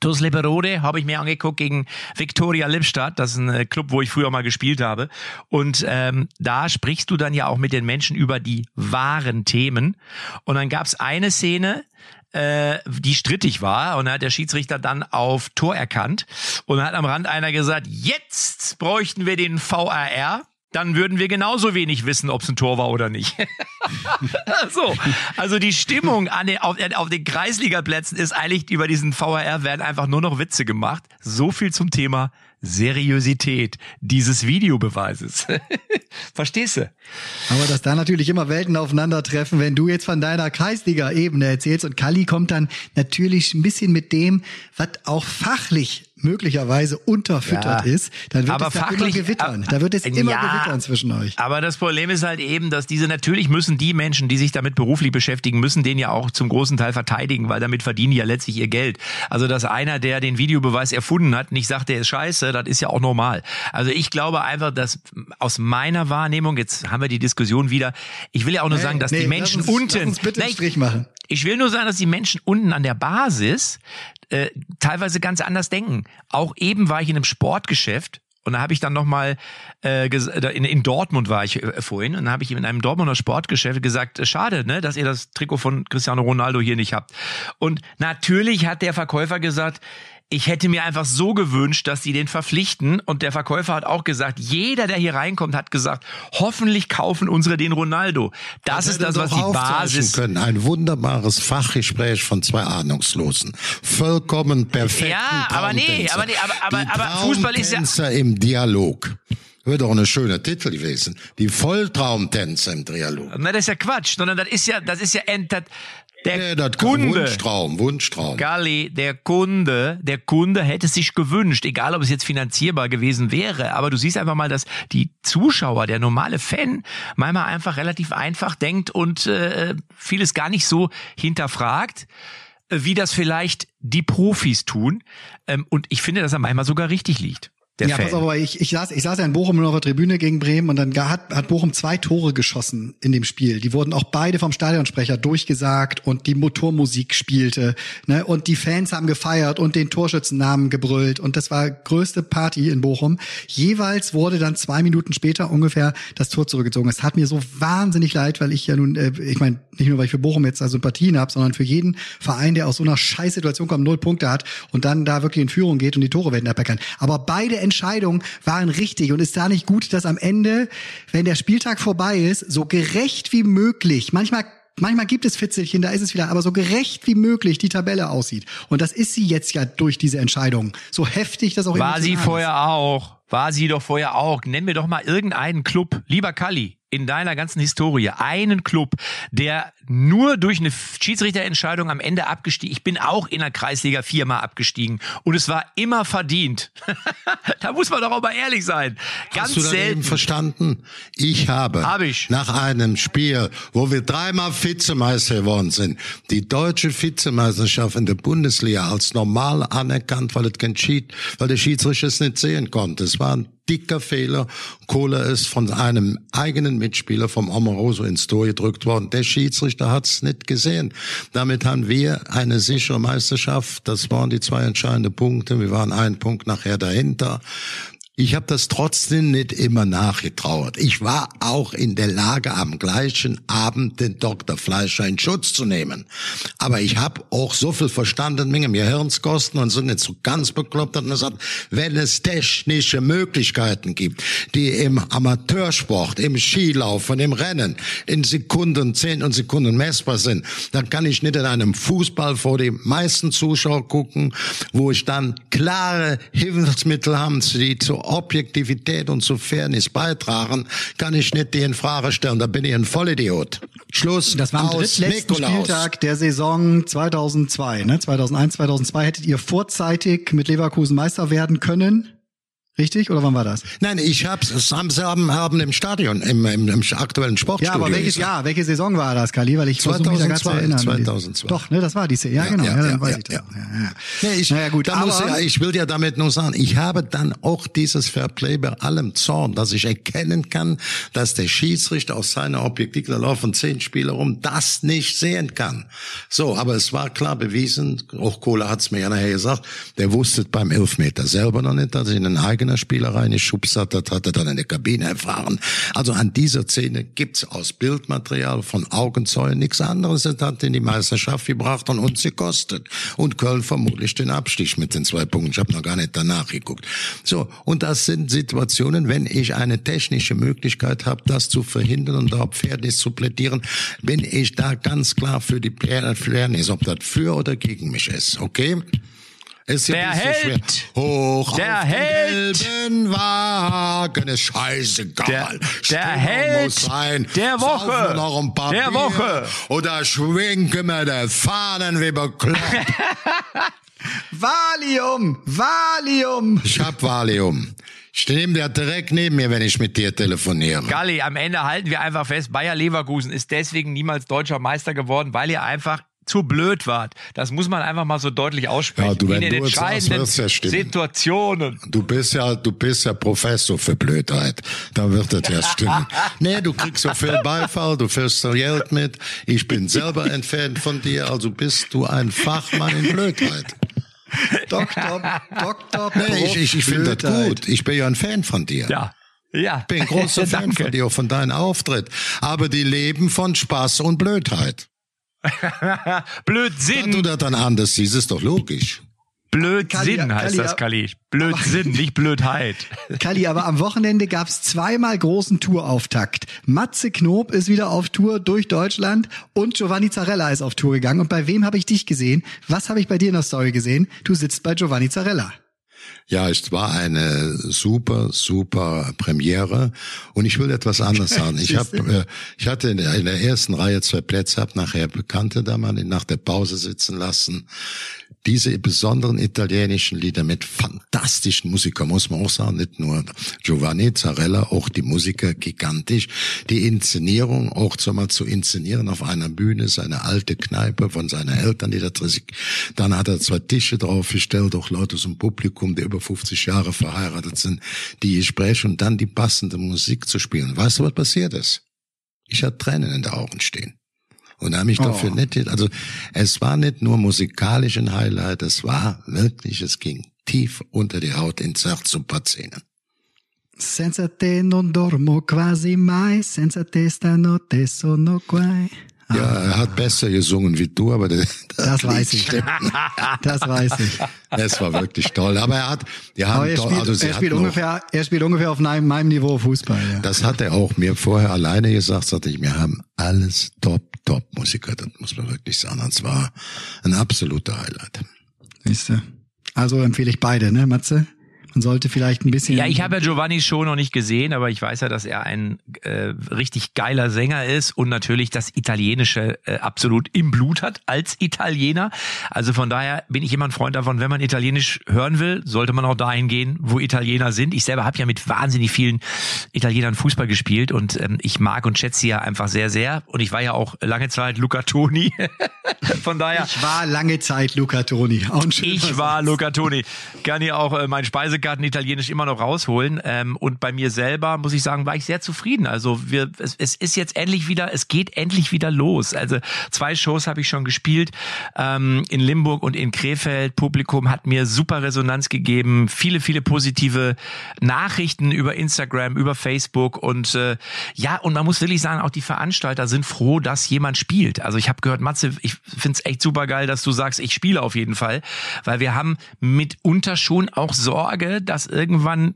TuS Liberode habe ich mir angeguckt gegen Viktoria Lippstadt. Das ist ein äh, Club, wo ich früher mal gespielt habe. Und ähm, da sprichst du dann ja auch mit den Menschen über die wahren Themen. Und dann gab es eine Szene, äh, die strittig war und hat der Schiedsrichter dann auf Tor erkannt und hat am Rand einer gesagt, jetzt bräuchten wir den VAR dann würden wir genauso wenig wissen, ob es ein Tor war oder nicht. [LAUGHS] so, also die Stimmung an den, auf, auf den Kreisligaplätzen ist eigentlich über diesen VHR werden einfach nur noch Witze gemacht. So viel zum Thema Seriosität dieses Videobeweises. [LAUGHS] Verstehst du? Aber dass da natürlich immer Welten aufeinandertreffen, wenn du jetzt von deiner Kreisliga-Ebene erzählst und Kali kommt dann natürlich ein bisschen mit dem, was auch fachlich möglicherweise unterfüttert ja. ist, dann wird aber es fachlich, immer gewittern. Da wird es immer ja, gewittern zwischen euch. Aber das Problem ist halt eben, dass diese, natürlich müssen die Menschen, die sich damit beruflich beschäftigen, müssen den ja auch zum großen Teil verteidigen, weil damit verdienen die ja letztlich ihr Geld. Also, dass einer, der den Videobeweis erfunden hat, nicht sagt, der ist scheiße, das ist ja auch normal. Also ich glaube einfach, dass aus meiner Wahrnehmung, jetzt haben wir die Diskussion wieder, ich will ja auch nur nee, sagen, dass nee, die Menschen uns, unten, lass uns bitte einen Strich machen. Ich will nur sagen, dass die Menschen unten an der Basis äh, teilweise ganz anders denken. Auch eben war ich in einem Sportgeschäft und da habe ich dann nochmal, äh, in, in Dortmund war ich äh, vorhin, und da habe ich in einem Dortmunder Sportgeschäft gesagt, schade, ne, dass ihr das Trikot von Cristiano Ronaldo hier nicht habt. Und natürlich hat der Verkäufer gesagt, ich hätte mir einfach so gewünscht, dass sie den verpflichten. Und der Verkäufer hat auch gesagt, jeder, der hier reinkommt, hat gesagt, hoffentlich kaufen unsere den Ronaldo. Das, das ist das, was die Basis. Können. Ein wunderbares Fachgespräch von zwei Ahnungslosen. Vollkommen perfekt. Ja, aber nee, aber nee, aber, aber, aber Fußball ist ja. im Dialog. Wird doch eine schöne Titel gewesen. Die Volltraumtänzer im Dialog. Na, das ist ja Quatsch, sondern das ist ja, das ist ja, der nee, Kunde, Wunschtraum, Wunschtraum. Galli, der Kunde, der Kunde hätte sich gewünscht, egal ob es jetzt finanzierbar gewesen wäre, aber du siehst einfach mal, dass die Zuschauer, der normale Fan, manchmal einfach relativ einfach denkt und äh, vieles gar nicht so hinterfragt, wie das vielleicht die Profis tun. Ähm, und ich finde, dass er manchmal sogar richtig liegt ja, Fan. pass auf, aber ich, ich, saß, ich saß ja in Bochum auf der Tribüne gegen Bremen und dann hat, hat Bochum zwei Tore geschossen in dem Spiel. Die wurden auch beide vom Stadionsprecher durchgesagt und die Motormusik spielte. Ne? Und die Fans haben gefeiert und den Torschützennamen gebrüllt. Und das war größte Party in Bochum. Jeweils wurde dann zwei Minuten später ungefähr das Tor zurückgezogen. Es hat mir so wahnsinnig leid, weil ich ja nun, äh, ich meine, nicht nur, weil ich für Bochum jetzt da Sympathien habe, sondern für jeden Verein, der aus so einer Scheißsituation kommt, null Punkte hat und dann da wirklich in Führung geht und die Tore werden aberkannt. Aber beide Entscheidungen waren richtig und ist da nicht gut, dass am Ende, wenn der Spieltag vorbei ist, so gerecht wie möglich, manchmal Manchmal gibt es Fitzelchen, da ist es wieder, aber so gerecht wie möglich die Tabelle aussieht. Und das ist sie jetzt ja durch diese Entscheidung. So heftig das auch War sie vorher ist. auch. War sie doch vorher auch. Nenn mir doch mal irgendeinen Club. Lieber Kalli, in deiner ganzen Historie einen Club, der nur durch eine Schiedsrichterentscheidung am Ende abgestiegen. Ich bin auch in der Kreisliga viermal abgestiegen und es war immer verdient. [LAUGHS] da muss man doch auch mal ehrlich sein. Ganz Hast du selten. eben verstanden? Ich habe Hab ich. nach einem Spiel, wo wir dreimal Vizemeister geworden sind, die deutsche Vizemeisterschaft in der Bundesliga als normal anerkannt, weil, es kein Schied, weil der Schiedsrichter es nicht sehen konnte. Es war ein dicker Fehler. Kohler ist von einem eigenen Mitspieler vom Amoroso ins Tor gedrückt worden. Der Schiedsrichter hat es nicht gesehen. Damit haben wir eine sichere Meisterschaft. Das waren die zwei entscheidenden Punkte. Wir waren einen Punkt nachher dahinter. Ich habe das trotzdem nicht immer nachgetrauert. Ich war auch in der Lage, am gleichen Abend den Dr. Fleischer in Schutz zu nehmen. Aber ich habe auch so viel verstanden, Menge mir Hirnskosten und sind nicht so ganz bekloppt und gesagt, wenn es technische Möglichkeiten gibt, die im Amateursport, im Skilaufen, im Rennen in Sekunden, Zehntel Sekunden messbar sind, dann kann ich nicht in einem Fußball vor die meisten Zuschauer gucken, wo ich dann klare Hilfsmittel habe, die zur Objektivität und zur Fairness beitragen, kann ich nicht die in Frage stellen. Da bin ich ein Vollidiot. Schluss Das war am aus drittletzten Nikolaus. Spieltag der Saison 2002, ne? 2001, 2002 hättet ihr vorzeitig mit Leverkusen Meister werden können. Richtig? Oder wann war das? Nein, ich hab's, das haben haben, im Stadion, im, im, im aktuellen Ja, Sportstudio. aber welches. Jahr, welche Saison war das, Kali? Weil ich versuche mich da 2002, erinnern. 2002. Doch, ne, das war diese. Ja, Ja, genau. ja, Ja, dann ja, weiß ja, ich das. ja. Ja, ja. Nee, ich, naja, gut, aber muss ja, ich will ja damit nur sagen, ich habe dann auch dieses Fairplay bei allem Zorn, dass ich erkennen kann, dass der Schiedsrichter aus seiner Objektiv, da laufen zehn Spieler rum, das nicht sehen kann. So, aber es war klar bewiesen, auch Kohler hat es mir ja nachher gesagt, der wusste beim Elfmeter selber noch nicht, dass ihn ein eigener Spieler reingeschubst hat, hat er dann in der Kabine erfahren. Also an dieser Szene gibt's aus Bildmaterial von Augenzeugen nichts anderes. Das hat in die Meisterschaft gebracht und uns gekostet. Und Köln vermutlich den Abstich mit den zwei Punkten. Ich habe noch gar nicht danach geguckt. So, und das sind Situationen, wenn ich eine technische Möglichkeit habe, das zu verhindern und auf Fairness zu plädieren, bin ich da ganz klar für die Fairness, ob das für oder gegen mich ist. Okay? Ist ja Der Held! schwer. Hoch Der auf Held! gelben Wagen ist scheißegal. Der- der Stimmung Held muss sein. der Woche! Noch ein paar Der Bier Woche! Oder schwenken wir die Fahnen wie bekloppt. [LAUGHS] Valium! Valium! ich hab Valium. Ich nehme der direkt neben mir, wenn ich mit dir telefoniere. Galli, am Ende halten wir einfach fest, Bayer Leverkusen ist deswegen niemals deutscher Meister geworden, weil ihr einfach zu blöd wart. Das muss man einfach mal so deutlich aussprechen. Ja, du, wenn In den du entscheidenden wird's ja stimmen. Situationen. Du bist ja, du bist ja Professor für Blödheit. Da wird das ja stimmen. [LAUGHS] nee, du kriegst so viel Beifall, du führst so Geld mit. Ich bin selber ein Fan von dir, also bist du ein Fachmann in Blödheit. Doktor, Doktor, [LAUGHS] Nee, ich, ich, ich finde das gut. Ich bin ja ein Fan von dir. Ja. Ja. Ich bin großer [LAUGHS] Fan von dir, von deinem Auftritt. Aber die leben von Spaß und Blödheit. [LAUGHS] Blödsinn. du das dann anders siehst, ist doch logisch. Blödsinn Kalli, heißt Kalli, das, Kalli. Blödsinn, nicht Blödheit. [LAUGHS] Kalli, aber am Wochenende gab's zweimal großen Tourauftakt. Matze Knob ist wieder auf Tour durch Deutschland und Giovanni Zarella ist auf Tour gegangen. Und bei wem habe ich dich gesehen? Was habe ich bei dir in der Story gesehen? Du sitzt bei Giovanni Zarella. Ja, es war eine super, super Premiere. Und ich will etwas anderes [LAUGHS] sagen. Ich hab, äh, ich hatte in der, in der ersten Reihe zwei Plätze, habe nachher Bekannte da mal nach der Pause sitzen lassen. Diese besonderen italienischen Lieder mit fantastischen Musikern, muss man auch sagen, nicht nur Giovanni Zarella, auch die Musiker gigantisch. Die Inszenierung auch so mal zu inszenieren auf einer Bühne, seine alte Kneipe von seinen Eltern, die da drin. Dann hat er zwei Tische draufgestellt, auch Leute aus dem Publikum, die über 50 Jahre verheiratet sind, die Gespräche und dann die passende Musik zu spielen. Weißt du, was passiert ist? Ich hatte Tränen in den Augen stehen. Und habe mich dafür Oh. nicht, also es war nicht nur musikalisch ein Highlight, es war wirklich, es ging tief unter die Haut ins Herz und paar Zähne. Senza te non dormo quasi mai, senza te stanotte sono guai. Ja, er hat besser gesungen wie du, aber der, Das weiß ich. stimmt. Das weiß ich. Es war wirklich toll. Aber er hat, Aber er toll, spielt, also sie er spielt ungefähr, er spielt ungefähr auf meinem, meinem Niveau Fußball. Ja. Das hat er auch mir vorher alleine gesagt, sagte ich, wir haben alles top, top Musiker, das muss man wirklich sagen. Das war ein absoluter Highlight. Siehste. Also empfehle ich beide, ne, Matze? Man sollte vielleicht ein bisschen. Ja, ich habe ja Giovannis Show noch nicht gesehen, aber ich weiß ja, dass er ein äh, richtig geiler Sänger ist und natürlich das Italienische äh, absolut im Blut hat als Italiener. Also von daher bin ich immer ein Freund davon, wenn man Italienisch hören will, sollte man auch dahin gehen, wo Italiener sind. Ich selber habe ja mit wahnsinnig vielen Italienern Fußball gespielt und ähm, ich mag und schätze sie ja einfach sehr, sehr. Und ich war ja auch lange Zeit Luca Toni. [LAUGHS] von daher. Ich war lange Zeit Luca Toni. Auch ein Ich war. Luca Toni. Kann ich auch äh, mein Speisekarten Italienisch immer noch rausholen. Ähm, und bei mir selber, muss ich sagen, war ich sehr zufrieden. Also wir, es, es ist jetzt endlich wieder, es geht endlich wieder los. Also zwei Shows habe ich schon gespielt ähm, in Limburg und in Krefeld. Publikum hat mir super Resonanz gegeben. Viele, viele positive Nachrichten über Instagram, über Facebook. Und äh, ja, und man muss wirklich sagen, auch die Veranstalter sind froh, dass jemand spielt. Also ich habe gehört, Matze, ich finde es echt super geil, dass du sagst, ich spiele auf jeden Fall. Weil wir haben mitunter schon auch Sorge, dass irgendwann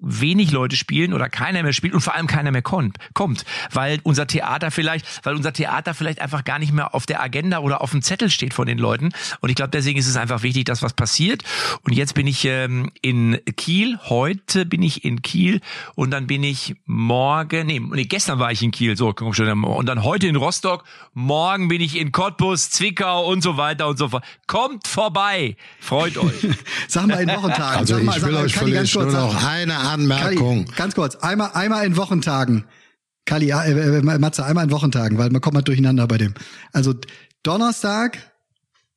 wenig Leute spielen oder keiner mehr spielt und vor allem keiner mehr kommt, kommt, weil unser Theater vielleicht, weil unser Theater vielleicht einfach gar nicht mehr auf der Agenda oder auf dem Zettel steht von den Leuten. Und ich glaube, deswegen ist es einfach wichtig, dass was passiert. Und jetzt bin ich ähm, in Kiel. Heute bin ich in Kiel und dann bin ich morgen, nee, nee, gestern war ich in Kiel, so komm schon, und dann heute in Rostock. Morgen bin ich in Cottbus, Zwickau und so weiter und so fort. Kommt vorbei, freut euch. [LAUGHS] Sag mal in Wochentagen. Also sag mal, ich sag will mal, euch Kalli, vielleicht nur noch eine Anmerkung. Kalli, ganz kurz, einmal, einmal in Wochentagen. Kalli, äh, äh, Matze, einmal in Wochentagen, weil man kommt mal durcheinander bei dem. Also Donnerstag,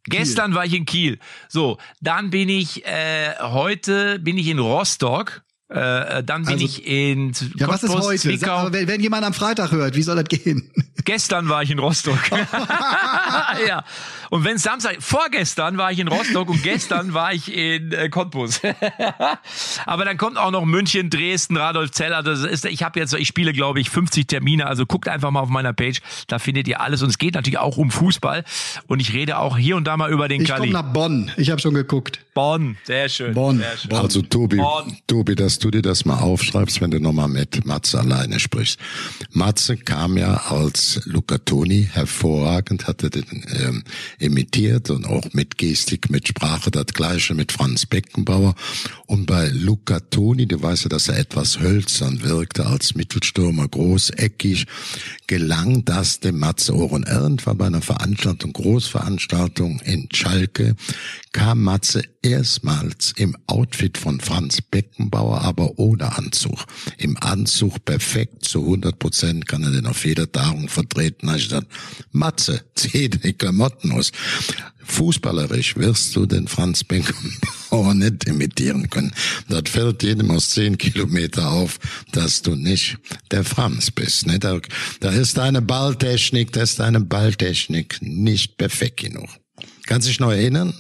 Gestern war ich in Kiel. So, dann bin ich äh, heute bin ich in Rostock. Äh, dann bin Also- ich in ja, was ist Cottbus, heute? Sag, Zwickau. wenn, wenn jemand am Freitag hört, wie soll das gehen? Gestern war ich in Rostock. [LAUGHS] ja. Und wenn Samstag, vorgestern war ich in Rostock und gestern war ich in äh, Cottbus. [LAUGHS] Aber dann kommt auch noch München, Dresden, Radolf Zeller. Das ist, ich habe jetzt, ich spiele glaube ich 50 Termine. Also guckt einfach mal auf meiner Page, da findet ihr alles. Und es geht natürlich auch um Fußball. Und ich rede auch hier und da mal über den Ich komme Kali. nach Bonn. Ich habe schon geguckt. Bonn, sehr schön. Bonn. Sehr schön. Also Tobi, Bonn. Tobi, dass du dir das mal aufschreibst, wenn du nochmal mit Matze alleine sprichst. Matze kam ja als Luca Toni hervorragend, hatte den ähm, imitiert und auch mit Gestik, mit Sprache das gleiche mit Franz Beckenbauer. Und bei Luca Toni, du weißt ja, dass er etwas hölzern wirkte als Mittelstürmer, großeckig, gelang das dem Matze Ohren. Irgendwann bei einer Veranstaltung, Großveranstaltung in Schalke, kam Matze erstmals im Outfit von Franz Beckenbauer, aber ohne Anzug. Im Anzug perfekt, zu 100 Prozent kann er den auf jeder Tagung vertreten. Da ich gesagt, Matze, [LAUGHS] zieh die Klamotten aus. Fußballerisch wirst du den Franz Beckenbauer [LAUGHS] nicht imitieren können. Das fällt jedem aus zehn Kilometer auf, dass du nicht der Franz bist. Ne? Da, da ist deine Balltechnik, da ist deine Balltechnik nicht perfekt genug. Kannst dich noch erinnern?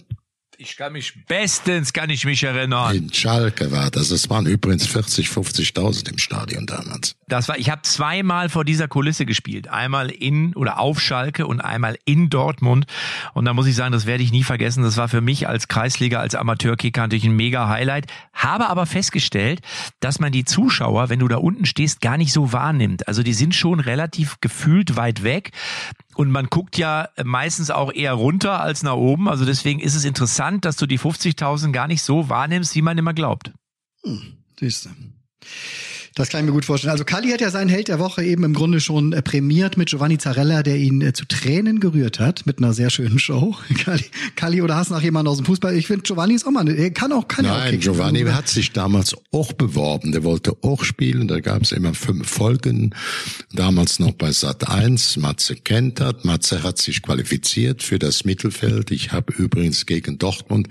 Ich kann mich bestens kann ich mich erinnern. In Schalke war das. Es waren übrigens 40, 50.000 im Stadion damals. Das war, ich habe zweimal vor dieser Kulisse gespielt. Einmal in oder auf Schalke und einmal in Dortmund. Und da muss ich sagen, das werde ich nie vergessen. Das war für mich als Kreisliga, als Amateurkicker natürlich ein mega Highlight. Habe aber festgestellt, dass man die Zuschauer, wenn du da unten stehst, gar nicht so wahrnimmt. Also die sind schon relativ gefühlt weit weg. Und man guckt ja meistens auch eher runter als nach oben. Also deswegen ist es interessant, dass du die 50.000 gar nicht so wahrnimmst, wie man immer glaubt. Siehst du. Das kann ich mir gut vorstellen. Also Kali hat ja seinen Held der Woche eben im Grunde schon äh, prämiert mit Giovanni Zarella, der ihn äh, zu Tränen gerührt hat mit einer sehr schönen Show. [LAUGHS] Kali, Kali oder hast du noch jemanden aus dem Fußball? Ich finde Giovanni ist auch mal, er kann auch, kann ja auch Nein. Giovanni hat sich damals auch beworben. Der wollte auch spielen. Da gab es immer fünf Folgen. Damals noch bei Sat 1. Matze kennt das. Matze hat sich qualifiziert für das Mittelfeld. Ich habe übrigens gegen Dortmund,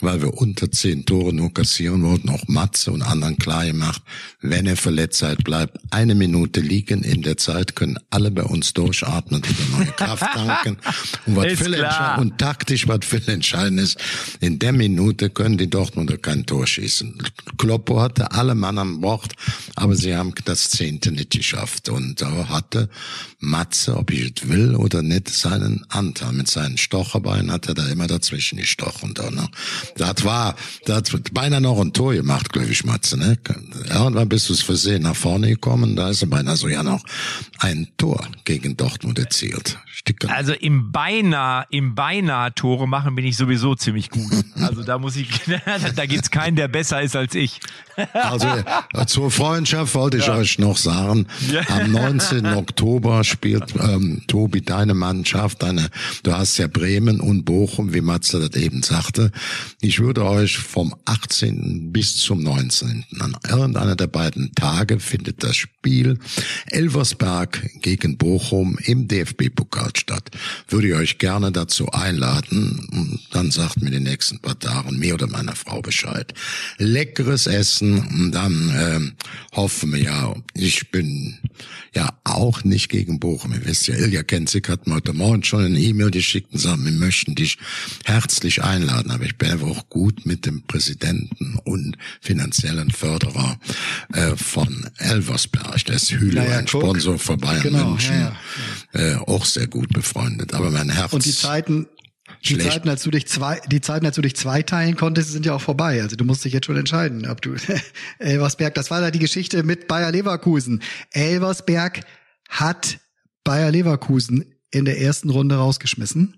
weil wir unter zehn Tore nur kassieren wollten, auch Matze und anderen klar gemacht, wenn er verletzt seid, bleibt eine Minute liegen. In der Zeit können alle bei uns durchatmen und wieder neue Kraft [LAUGHS] tanken. Und was viel und taktisch, was viel entscheidend ist, in der Minute können die Dortmunder kein Tor schießen. Kloppo hatte alle Mann am Bord, aber sie haben das Zehnte nicht geschafft. Und da hatte Matze, ob ich es will oder nicht, seinen Anteil. Mit seinen Stocherbeinen hat er da immer dazwischen gestochen. Da, ne? Das war, das hat beinahe noch ein Tor gemacht, glaube ich, Matze. Ne? irgendwann bist du es versehen nach vorne gekommen, da ist er beinahe so ja noch ein Tor gegen Dortmund erzielt. Sticker. Also im beinahe, im beinahe Tore machen bin ich sowieso ziemlich gut. Also da muss ich, [LAUGHS] da gibt's keinen, der besser ist als ich. Also äh, zur Freundschaft wollte ich euch noch sagen, Ja. am 19. Oktober spielt ähm, Tobi deine Mannschaft, deine, du hast ja Bremen und Bochum, wie Matze das eben sagte. Ich würde euch vom 18. bis zum 19. an irgendeiner der beiden Tage findet das Spiel Elversberg gegen Bochum im DFB-Pokal statt. Würde ich euch gerne dazu einladen und dann sagt mir die nächsten paar Tagen mir oder meiner Frau Bescheid. Leckeres Essen und dann ähm, hoffen wir ja, ich bin ja auch nicht gegen Bochum. Ihr wisst ja, Ilja Kenzig hat mir heute Morgen schon eine E-Mail geschickt und sagt, wir möchten dich herzlich einladen, aber ich bin einfach auch gut mit dem Präsidenten und finanziellen Förderer äh, von Elversberg, der ist Hülo, Ja, ein guck. Sponsor von Bayern Genau, München, ja, Äh, auch sehr gut befreundet. Aber mein Herz Und die Zeiten, die Schlecht. Zeiten, als du dich zwei, die Zeiten, als du dich zweiteilen konntest, sind ja auch vorbei. Also du musst dich jetzt schon entscheiden, ob du [LAUGHS] Elversberg, das war da die Geschichte mit Bayer Leverkusen. Elversberg hat Bayer Leverkusen in der ersten Runde rausgeschmissen.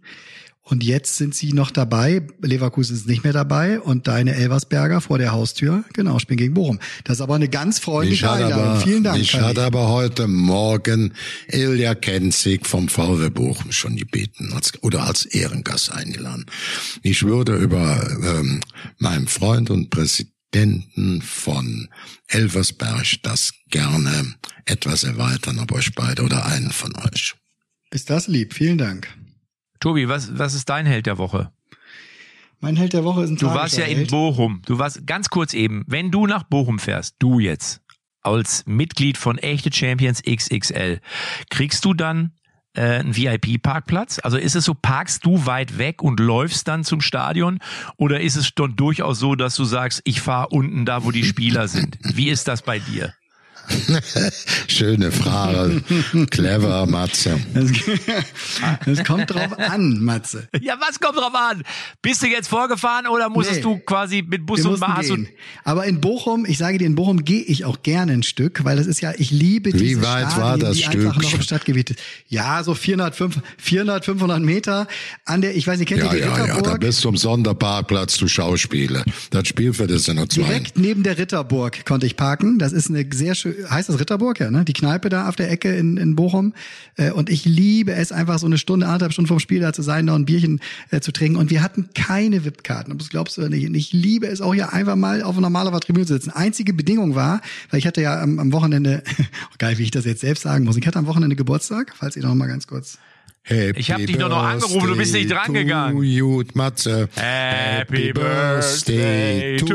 Und jetzt sind sie noch dabei. Leverkusen ist nicht mehr dabei und deine Elversberger vor der Haustür, genau, spielen gegen Bochum. Das ist aber eine ganz freundliche Einladung. aber, Vielen Dank. mich Fanny. hat aber heute Morgen Ilja Kenzig vom VW Bochum schon gebeten als, oder als Ehrengast eingeladen. Ich würde über ähm, meinen Freund und Präsidenten von Elversberg das gerne etwas erweitern, ob euch beide oder einen von euch. Ist das lieb? Vielen Dank. Tobi, was, was ist dein Held der Woche? Mein Held der Woche ist ein Du warst ja in Held. Bochum. Du warst ganz kurz eben, wenn du nach Bochum fährst, du jetzt, als Mitglied von Echte Champions XXL, kriegst du dann äh, einen VIP-Parkplatz? Also ist es so, parkst du weit weg und läufst dann zum Stadion? Oder ist es dann durchaus so, dass du sagst, ich fahre unten da, wo die Spieler sind? Wie ist das bei dir? [LAUGHS] Schöne Frage. Clever, Matze. Das, das [LAUGHS] kommt drauf an, Matze. Ja, was kommt drauf an? Bist du jetzt vorgefahren oder musstest Nee. du quasi mit Bus und Bahn? gehen. Aber in Bochum, ich sage dir, in Bochum gehe ich auch gerne ein Stück, weil das ist ja, ich liebe Wie diese weit Stadien, war das die Stück? einfach noch im Stadtgebiet ist. Ja, so 400, 400, 500 Meter an der, ich weiß nicht, kennt Ja, ihr die ja, ja, da Ritterburg? bist du am Sonderparkplatz, du Schauspieler. Das Spielfeld ist ja nur zwei. Direkt neben der Ritterburg konnte ich parken. Das ist eine sehr schön, heißt das Ritterburg, ja, ne? Die Kneipe da auf der Ecke in, in Bochum. Äh, Und ich liebe es einfach so eine Stunde, anderthalb Stunden vom Spiel da zu sein, da ein Bierchen äh, zu trinken. Und wir hatten keine VIP-Karten. Das glaubst du ja nicht. Und ich liebe es auch hier einfach mal auf normaler Tribüne zu sitzen. Einzige Bedingung war, weil ich hatte ja am, am Wochenende, [LAUGHS] oh, geil, wie ich das jetzt selbst sagen muss. Ich hatte am Wochenende Geburtstag, falls ihr noch mal ganz kurz. Happy Ich hab dich doch noch angerufen, du bist nicht Birthday drangegangen. To you, Matze. Happy Birthday to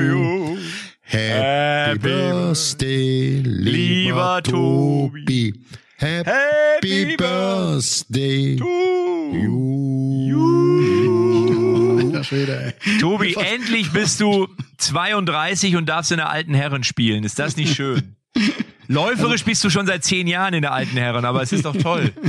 you. Happy Happy Birthday, lieber Tobi. Happy, Happy Birthday to you. [LAUGHS] Schwede, ey. Tobi, endlich bist du 32 und darfst in der alten Herren spielen. Ist das nicht schön? [LAUGHS] Läuferisch bist du schon seit zehn Jahren in der alten Herren, aber es ist doch toll. [LAUGHS]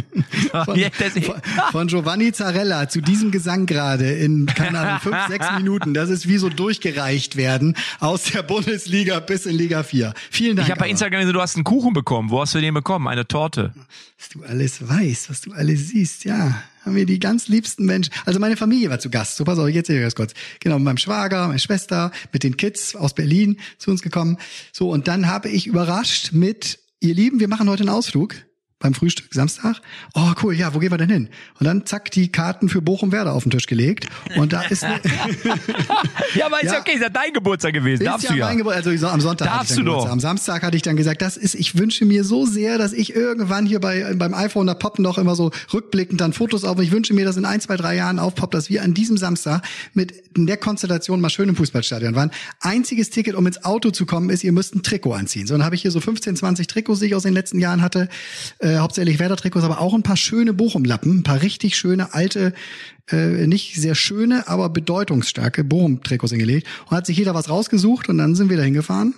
Von, von Giovanni Zarella zu diesem Gesang gerade in, keine Ahnung, fünf, [LAUGHS] sechs Minuten. Das ist wie so durchgereicht werden aus der Bundesliga bis in Liga 4. Vielen Dank. Ich habe bei Instagram gesehen, du hast einen Kuchen bekommen. Wo hast du den bekommen? Eine Torte. Was du alles weißt, was du alles siehst, ja. Haben wir die ganz liebsten Menschen. Also meine Familie war zu Gast. So, jetzt hier ganz kurz. Genau, mit meinem Schwager, meine Schwester, mit den Kids aus Berlin zu uns gekommen. So, und dann habe ich überrascht mit, ihr Lieben, wir machen heute einen Ausflug. Beim Frühstück, Samstag. Oh, cool, ja, wo gehen wir denn hin? Und dann zack, die Karten für Bochum-Werder auf den Tisch gelegt. Und da ist [LAUGHS] Ja, aber ist ja okay, ist ja dein Geburtstag gewesen. Ist Darfst ja du ja. mein Geburt, also so am Sonntag Darfst du doch. Geburtstag. Am Samstag hatte ich dann gesagt, das ist, ich wünsche mir so sehr, dass ich irgendwann hier bei beim iPhone, da poppen doch immer so rückblickend dann Fotos auf. Und ich wünsche mir, dass in ein, zwei, drei Jahren aufpoppt, dass wir an diesem Samstag mit der Konstellation mal schön im Fußballstadion waren. Einziges Ticket, um ins Auto zu kommen, ist, ihr müsst ein Trikot anziehen. So, dann habe ich hier so 15, 20 Trikots, die ich aus den letzten Jahren hatte. Äh, hauptsächlich Werder-Trikots, aber auch ein paar schöne Bochum-Lappen, ein paar richtig schöne alte äh, nicht sehr schöne, aber bedeutungsstarke Bochum-Trikots hingelegt. Und hat sich jeder was rausgesucht und dann sind wir da hingefahren.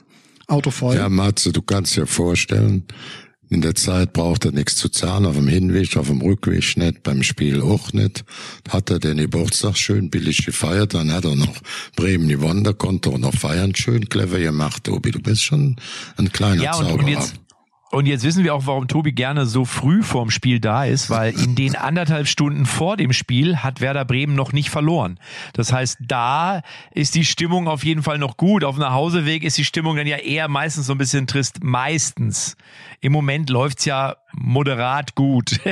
Auto voll. Ja, Matze, du kannst dir vorstellen, In der Zeit braucht er nichts zu zahlen, auf dem Hinweg, auf dem Rückweg nicht, beim Spiel auch nicht. Hat er den Geburtstag schön billig gefeiert, dann hat er noch Bremen gewonnen, da konnte er noch feiern, schön clever gemacht, Obi. Du bist schon ein kleiner Ja, und, Zauberer. und jetzt, und jetzt wissen wir auch, warum Tobi gerne so früh vorm Spiel da ist, weil in den anderthalb Stunden vor dem Spiel hat Werder Bremen noch nicht verloren. Das heißt, da ist die Stimmung auf jeden Fall noch gut. Auf dem Nachhauseweg ist die Stimmung dann ja eher meistens so ein bisschen trist. Meistens. Im Moment läuft's ja moderat gut. [LAUGHS]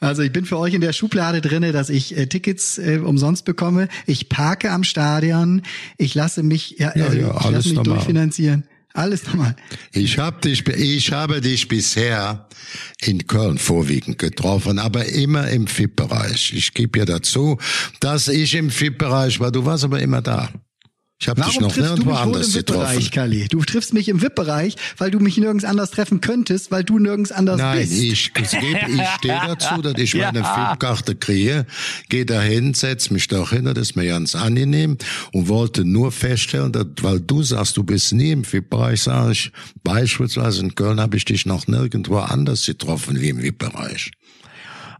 Also ich bin für euch in der Schublade drinne, dass ich äh, Tickets äh, umsonst bekomme. Ich parke am Stadion. Ich lasse mich, ja, Ja, also ja, ich alles lasse mich normal. durchfinanzieren. Alles normal. Ich hab dich, ich habe dich bisher in Köln vorwiegend getroffen, aber immer im VIP-Bereich. Ich gebe ja dazu, dass ich im VIP-Bereich war. Du warst aber immer da. Ich habe dich noch triffst du mich wohl im getroffen. VIP-Bereich, Kali? Du triffst mich im VIP-Bereich, weil du mich nirgends anders treffen könntest, weil du nirgends anders Nein, bist. ich, ich, geb- ich stehe [LAUGHS] dazu, dass ich Ja. meine VIP-Karte kriege, gehe dahin, setz mich da hin, das ist mir ganz angenehm und wollte nur feststellen, dass, weil du sagst, du bist nie im VIP-Bereich, sage ich, beispielsweise in Köln habe ich dich noch nirgendwo anders getroffen wie im VIP-Bereich.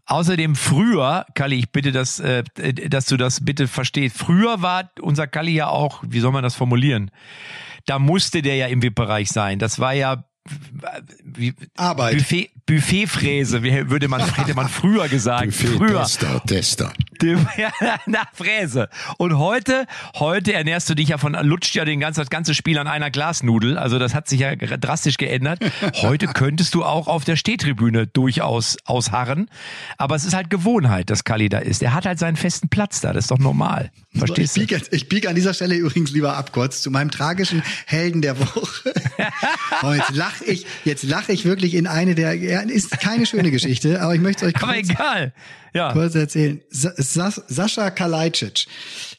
Außerdem früher, Kalli, ich bitte, dass, äh, dass du das bitte verstehst. Früher war unser Kalli ja auch, wie soll man das formulieren? Da musste der ja im VIP-Bereich sein. Das war ja wie, Arbeit. Buffet, Buffetfräse, wie würde man, hätte man früher gesagt. früher. Tester, Tester. Ja, [LAUGHS] nach Fräse. Und heute, heute ernährst du dich ja von, lutscht ja den ganzen, das ganze Spiel an einer Glasnudel. Also das hat sich ja drastisch geändert. Heute könntest du auch auf der Stehtribüne durchaus ausharren. Aber es ist halt Gewohnheit, dass Kali da ist. Er hat halt seinen festen Platz da. Das ist doch normal. Verstehst ich du? biege, jetzt- ich biege an dieser Stelle übrigens lieber ab kurz zu meinem tragischen Helden der Woche. [LAUGHS] oh, jetzt lache ich, jetzt lache ich wirklich in eine der, ja, ist keine schöne Geschichte, aber ich möchte euch Aber kurz, egal. Ja. kurz erzählen. Sa Sa Sascha Kalajdzic,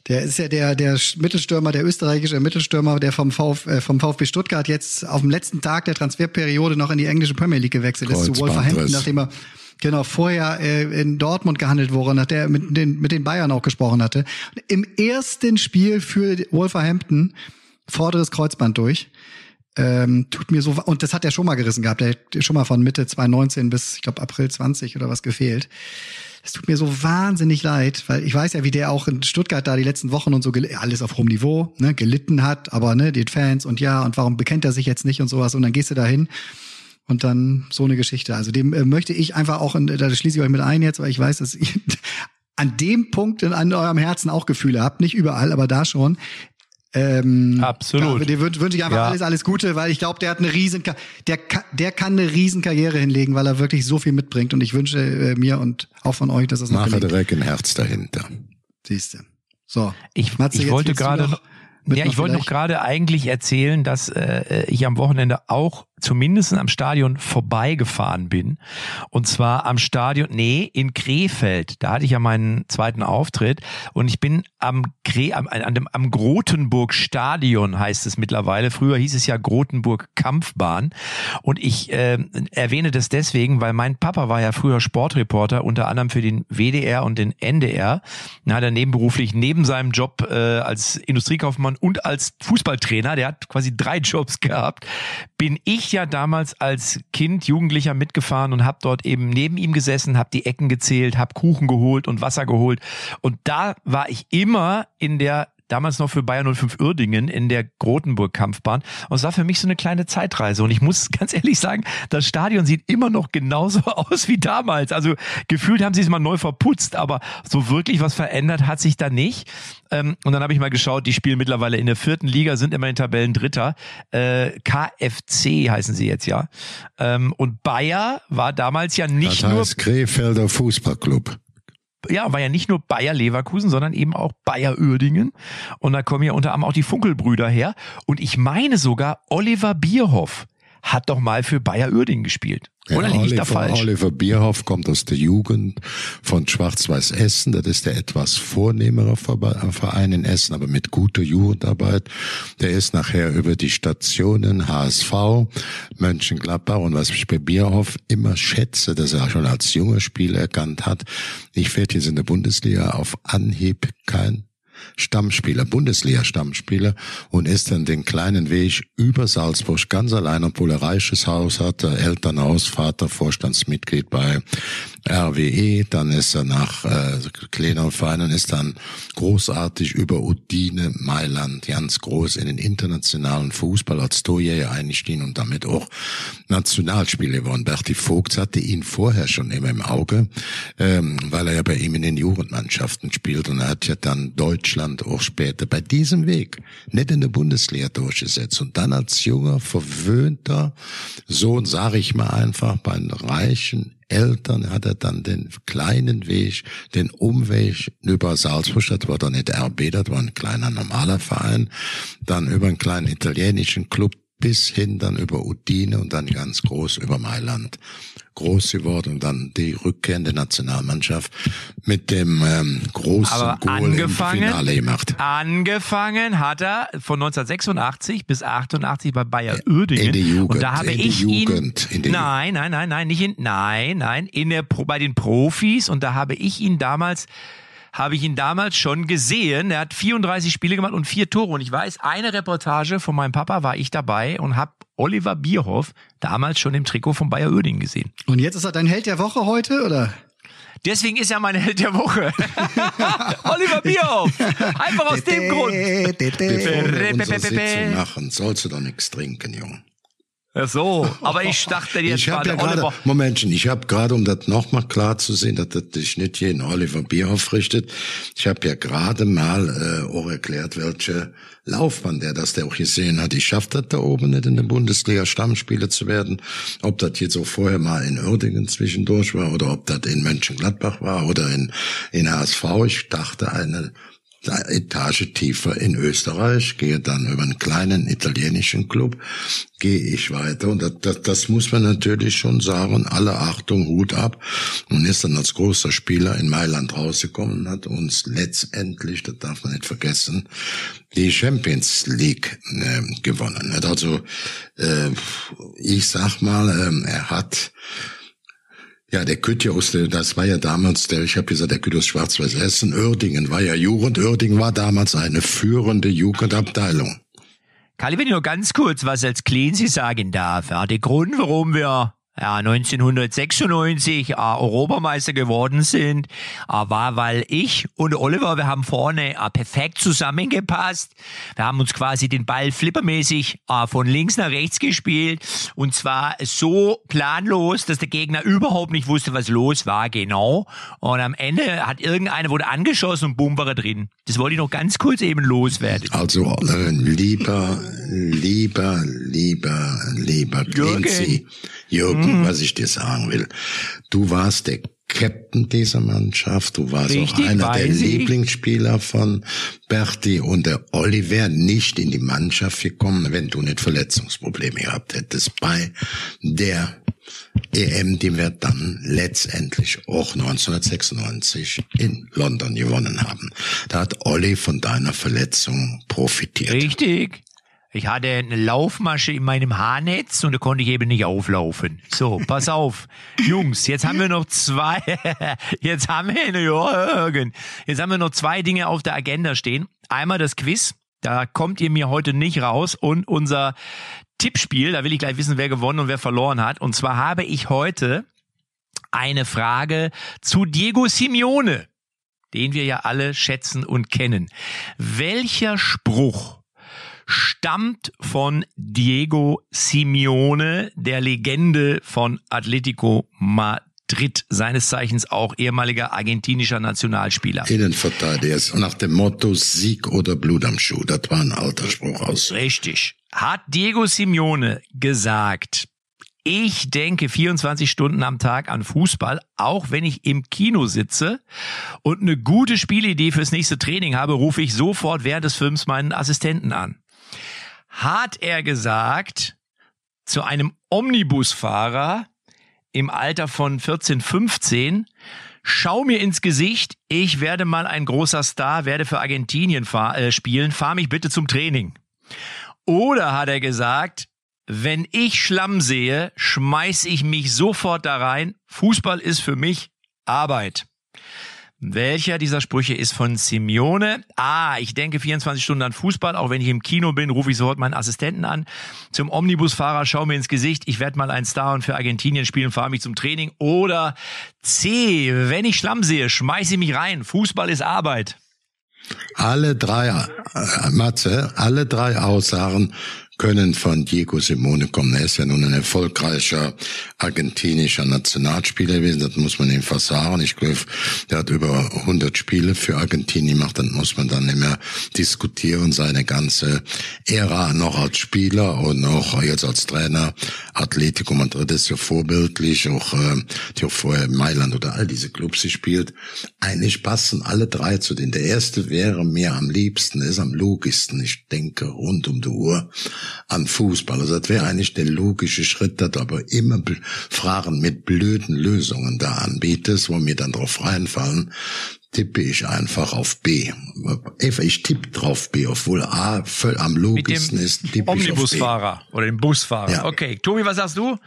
der ist ja der, der Mittelstürmer, der österreichische Mittelstürmer, der vom, Vf, äh, vom VfB Stuttgart jetzt auf dem letzten Tag der Transferperiode noch in die englische Premier League gewechselt ist, zu. Wolverhampton, nachdem er Genau, vorher äh, in Dortmund gehandelt wurde, nach der mit den, mit den Bayern auch gesprochen hatte. Im ersten Spiel für Wolverhampton vorderes Kreuzband durch. Ähm, tut mir so und das hat er schon mal gerissen gehabt. Der hat schon mal von Mitte 2019 bis ich glaube April 20 oder was gefehlt. Es tut mir so wahnsinnig leid, weil ich weiß ja, wie der auch in Stuttgart da die letzten Wochen und so alles auf hohem Niveau ne, gelitten hat, aber ne, die Fans und ja und warum bekennt er sich jetzt nicht und sowas und dann gehst du da hin und dann so eine Geschichte. Also dem äh, möchte ich einfach auch, in, da schließe ich euch mit ein jetzt, weil ich weiß, dass [LAUGHS] ihr an dem Punkt in an eurem Herzen auch Gefühle habt, nicht überall, aber da schon. Ähm, Absolut. Ja, dir wünsche wünsch ich einfach Ja. alles, alles Gute, weil ich glaube, der hat eine riesen, Ka- der, ka- der kann eine riesen Karriere hinlegen, weil er wirklich so viel mitbringt. Und ich wünsche äh, mir und auch von euch, dass das noch Mache gelingt. direkt ein Herz dahinter. Siehste. So. Ich, Matze, ich jetzt wollte gerade ja, ich wollte noch gerade eigentlich erzählen, dass äh, ich am Wochenende auch zumindest am Stadion vorbeigefahren bin. Und zwar am Stadion, nee, in Krefeld. Da hatte ich ja meinen zweiten Auftritt. Und ich bin am, Gre am, an dem, am Grotenburg Stadion, heißt es mittlerweile. Früher hieß es ja Grotenburg Kampfbahn. Und ich äh, erwähne das deswegen, weil mein Papa war ja früher Sportreporter, unter anderem für den WDR und den NDR. Da hat er nebenberuflich neben seinem Job äh, als Industriekaufmann und als Fußballtrainer, der hat quasi drei Jobs gehabt, bin ich ja damals als Kind, Jugendlicher mitgefahren und habe dort eben neben ihm gesessen, habe die Ecken gezählt, habe Kuchen geholt und Wasser geholt. Und da war ich immer in der damals noch für Bayern 05 Uerdingen in der Grotenburg-Kampfbahn. Und es war für mich so eine kleine Zeitreise. Und ich muss [LAUGHS] ganz ehrlich sagen, das Stadion sieht immer noch genauso [LAUGHS] aus wie damals. Also gefühlt haben sie es mal neu verputzt, aber so wirklich was verändert hat sich da nicht. Ähm, und dann habe ich mal geschaut, die spielen mittlerweile in der vierten Liga, sind immer in Tabellen Dritter. Äh, KFC heißen sie jetzt ja. Ähm, und Bayer war damals ja nicht Das nur heißt Krefelder Fußballclub. Ja, war ja nicht nur Bayer Leverkusen, sondern eben auch Bayer Uerdingen. Und da kommen ja unter anderem auch die Funkelbrüder her. Und ich meine sogar, Oliver Bierhoff hat doch mal für Bayer Uerdingen gespielt. Oder liege ich da Oliver, falsch? Oliver Bierhoff kommt aus der Jugend von Schwarz-Weiß Essen. Das ist der etwas vornehmere Verbe- Verein in Essen, aber mit guter Jugendarbeit. Der ist nachher über die Stationen HSV, Mönchengladbach und was ich bei Bierhoff immer schätze, dass er schon als junger Spieler erkannt hat, ich werde jetzt in der Bundesliga auf Anhieb kein Stammspieler, Bundesliga-Stammspieler und ist dann den kleinen Weg über Salzburg ganz allein, obwohl er reiches Haus hatte, Elternhaus, Vater, Vorstandsmitglied bei RWE, dann ist er nach äh, kleiner Verein und ist dann großartig über Udine, Mailand, ganz groß in den internationalen Fußball als Torjäger eingestiegen und damit auch Nationalspieler geworden. Berti Vogt hatte ihn vorher schon immer im Auge, ähm, weil er ja bei ihm in den Jugendmannschaften spielt und er hat ja dann Deutschland auch später bei diesem Weg nicht in der Bundesliga durchgesetzt und dann als junger, verwöhnter Sohn, sage ich mal einfach, bei einem reichen Eltern hat er dann den kleinen Weg, den Umweg über Salzburg, das war dann nicht RB, das war ein kleiner normaler Verein, dann über einen kleinen italienischen Club bis hin dann über Udine und dann ganz groß über Mailand groß geworden und dann die Rückkehr in der Nationalmannschaft mit dem ähm, großen Aber Goal angefangen, im Finale gemacht. Angefangen hat er von 1986 bis 88 bei Bayer Uerdingen. In die Jugend, Und da habe in ich Jugend, ihn, nein, nein, nein, nein, nicht in, nein, nein, in der, Pro- bei den Profis. Und da habe ich ihn damals habe ich ihn damals schon gesehen. Er hat 34 Spiele gemacht und vier Tore. Und ich weiß, eine Reportage von meinem Papa war ich dabei und habe Oliver Bierhoff damals schon im Trikot von Bayer Uerdingen gesehen. Und jetzt ist er dein Held der Woche heute, oder? Deswegen ist er mein Held der Woche. [LAUGHS] Oliver Bierhoff. Einfach aus dem Grund. Bevor wir unsere Sitzung machen, sollst du doch nichts trinken, Junge. Ach so, aber ich dachte jetzt Ich ja gerade, gerade, Oliver. Momentchen, ich habe gerade, um das nochmal klar zu sehen, dass das dich nicht jeden Oliver Bierhoff richtet, ich habe ja gerade mal äh, auch erklärt, welche Laufbahn der das der auch gesehen hat. Ich schafft das da oben nicht in der Bundesliga Stammspieler zu werden. Ob das jetzt auch vorher mal in Uerdingen zwischendurch war oder ob das in Mönchengladbach war oder in, in HSV. Ich dachte eine Etage tiefer in Österreich, gehe dann über einen kleinen italienischen Club, gehe ich weiter und das, das, das muss man natürlich schon sagen, alle Achtung, Hut ab und ist dann als großer Spieler in Mailand rausgekommen und hat uns letztendlich, das darf man nicht vergessen, die Champions League äh, gewonnen. Also, äh, ich sag mal, äh, er hat ja, der Kütjaus, der- das war ja damals, der, ich habe gesagt, der Kütjaus Schwarz-Weiß Essen, Uerdingen war ja Jugend. Uerdingen war damals eine führende Jugendabteilung. Kali, wenn ich nur ganz kurz was als Cleansy sagen darf. Ja, der Grund, warum wir ja, 1996 äh, Europameister geworden sind, äh, war, weil ich und Oliver, wir haben vorne äh, perfekt zusammengepasst. Wir haben uns quasi den Ball flippermäßig äh, von links nach rechts gespielt und zwar so planlos, dass der Gegner überhaupt nicht wusste, was los war, genau. Und am Ende hat irgendeiner wurde angeschossen und bumm war er drin. Das wollte ich noch ganz kurz eben loswerden. Also lieber, lieber, lieber, lieber Jürgen. Cleansy, Jürgen, was ich dir sagen will. Du warst der Captain dieser Mannschaft, du warst Richtig, auch einer der ich. Lieblingsspieler von Berti und der Olli wäre nicht in die Mannschaft gekommen, wenn du nicht Verletzungsprobleme gehabt hättest bei der EM, die wir dann letztendlich auch 1996 in London gewonnen haben. Da hat Olli von deiner Verletzung profitiert. Richtig. Ich hatte eine Laufmasche in meinem Haarnetz und da konnte ich eben nicht auflaufen. So, pass auf. [LAUGHS] Jungs, jetzt haben wir noch zwei, [LAUGHS] jetzt haben wir, Jürgen. jetzt haben wir noch zwei Dinge auf der Agenda stehen. Einmal das Quiz. Da kommt ihr mir heute nicht raus und unser Tippspiel. Da will ich gleich wissen, wer gewonnen und wer verloren hat. Und zwar habe ich heute eine Frage zu Diego Simeone, den wir ja alle schätzen und kennen. Welcher Spruch stammt von Diego Simeone, der Legende von Atletico Madrid, seines Zeichens auch ehemaliger argentinischer Nationalspieler. Innenverteidiger ist nach dem Motto Sieg oder Blut am Schuh. Das war ein alter Spruch aus. Richtig. Hat Diego Simeone gesagt, ich denke 24 Stunden am Tag an Fußball, auch wenn ich im Kino sitze und eine gute Spielidee fürs nächste Training habe, rufe ich sofort während des Films meinen Assistenten an. Hat er gesagt zu einem Omnibusfahrer im Alter von 14, 15, schau mir ins Gesicht, ich werde mal ein großer Star, werde für Argentinien fahr, äh, spielen, fahr mich bitte zum Training. Oder hat er gesagt, wenn ich Schlamm sehe, schmeiß ich mich sofort da rein. Fußball ist für mich Arbeit. Welcher dieser Sprüche ist von Simeone? A, ich denke 24 Stunden an Fußball, auch wenn ich im Kino bin, rufe ich sofort meinen Assistenten an. Zum Omnibusfahrer, schau mir ins Gesicht, ich werde mal ein Star und für Argentinien spielen, fahre mich zum Training. Oder C, wenn ich Schlamm sehe, schmeiße ich mich rein. Fußball ist Arbeit. Alle drei, äh, Matze, alle drei Aussagen können von Diego Simone kommen. Er ist ja nun ein erfolgreicher argentinischer Nationalspieler gewesen, das muss man ihm fast sagen. Ich glaube, der hat über 100 Spiele für Argentinien gemacht, dann muss man dann nicht mehr diskutieren. Seine ganze Ära noch als Spieler und auch jetzt als Trainer. Atletico Madrid ist ja vorbildlich, auch äh, die auch vorher in Mailand oder all diese Clubs spielt. Eigentlich passen alle drei zu denen. Der erste wäre mir am liebsten, ist am logischsten. Ich denke rund um die Uhr an Fußball. Also das wäre eigentlich der logische Schritt, dass du aber immer Fragen mit blöden Lösungen da anbietest, wo mir dann drauf reinfallen, tippe ich einfach auf B. Ich tippe drauf B, obwohl A voll am logischsten ist. Tippe Omnibusfahrer oder dem Busfahrer. Ja. Okay, Tobi, was sagst du?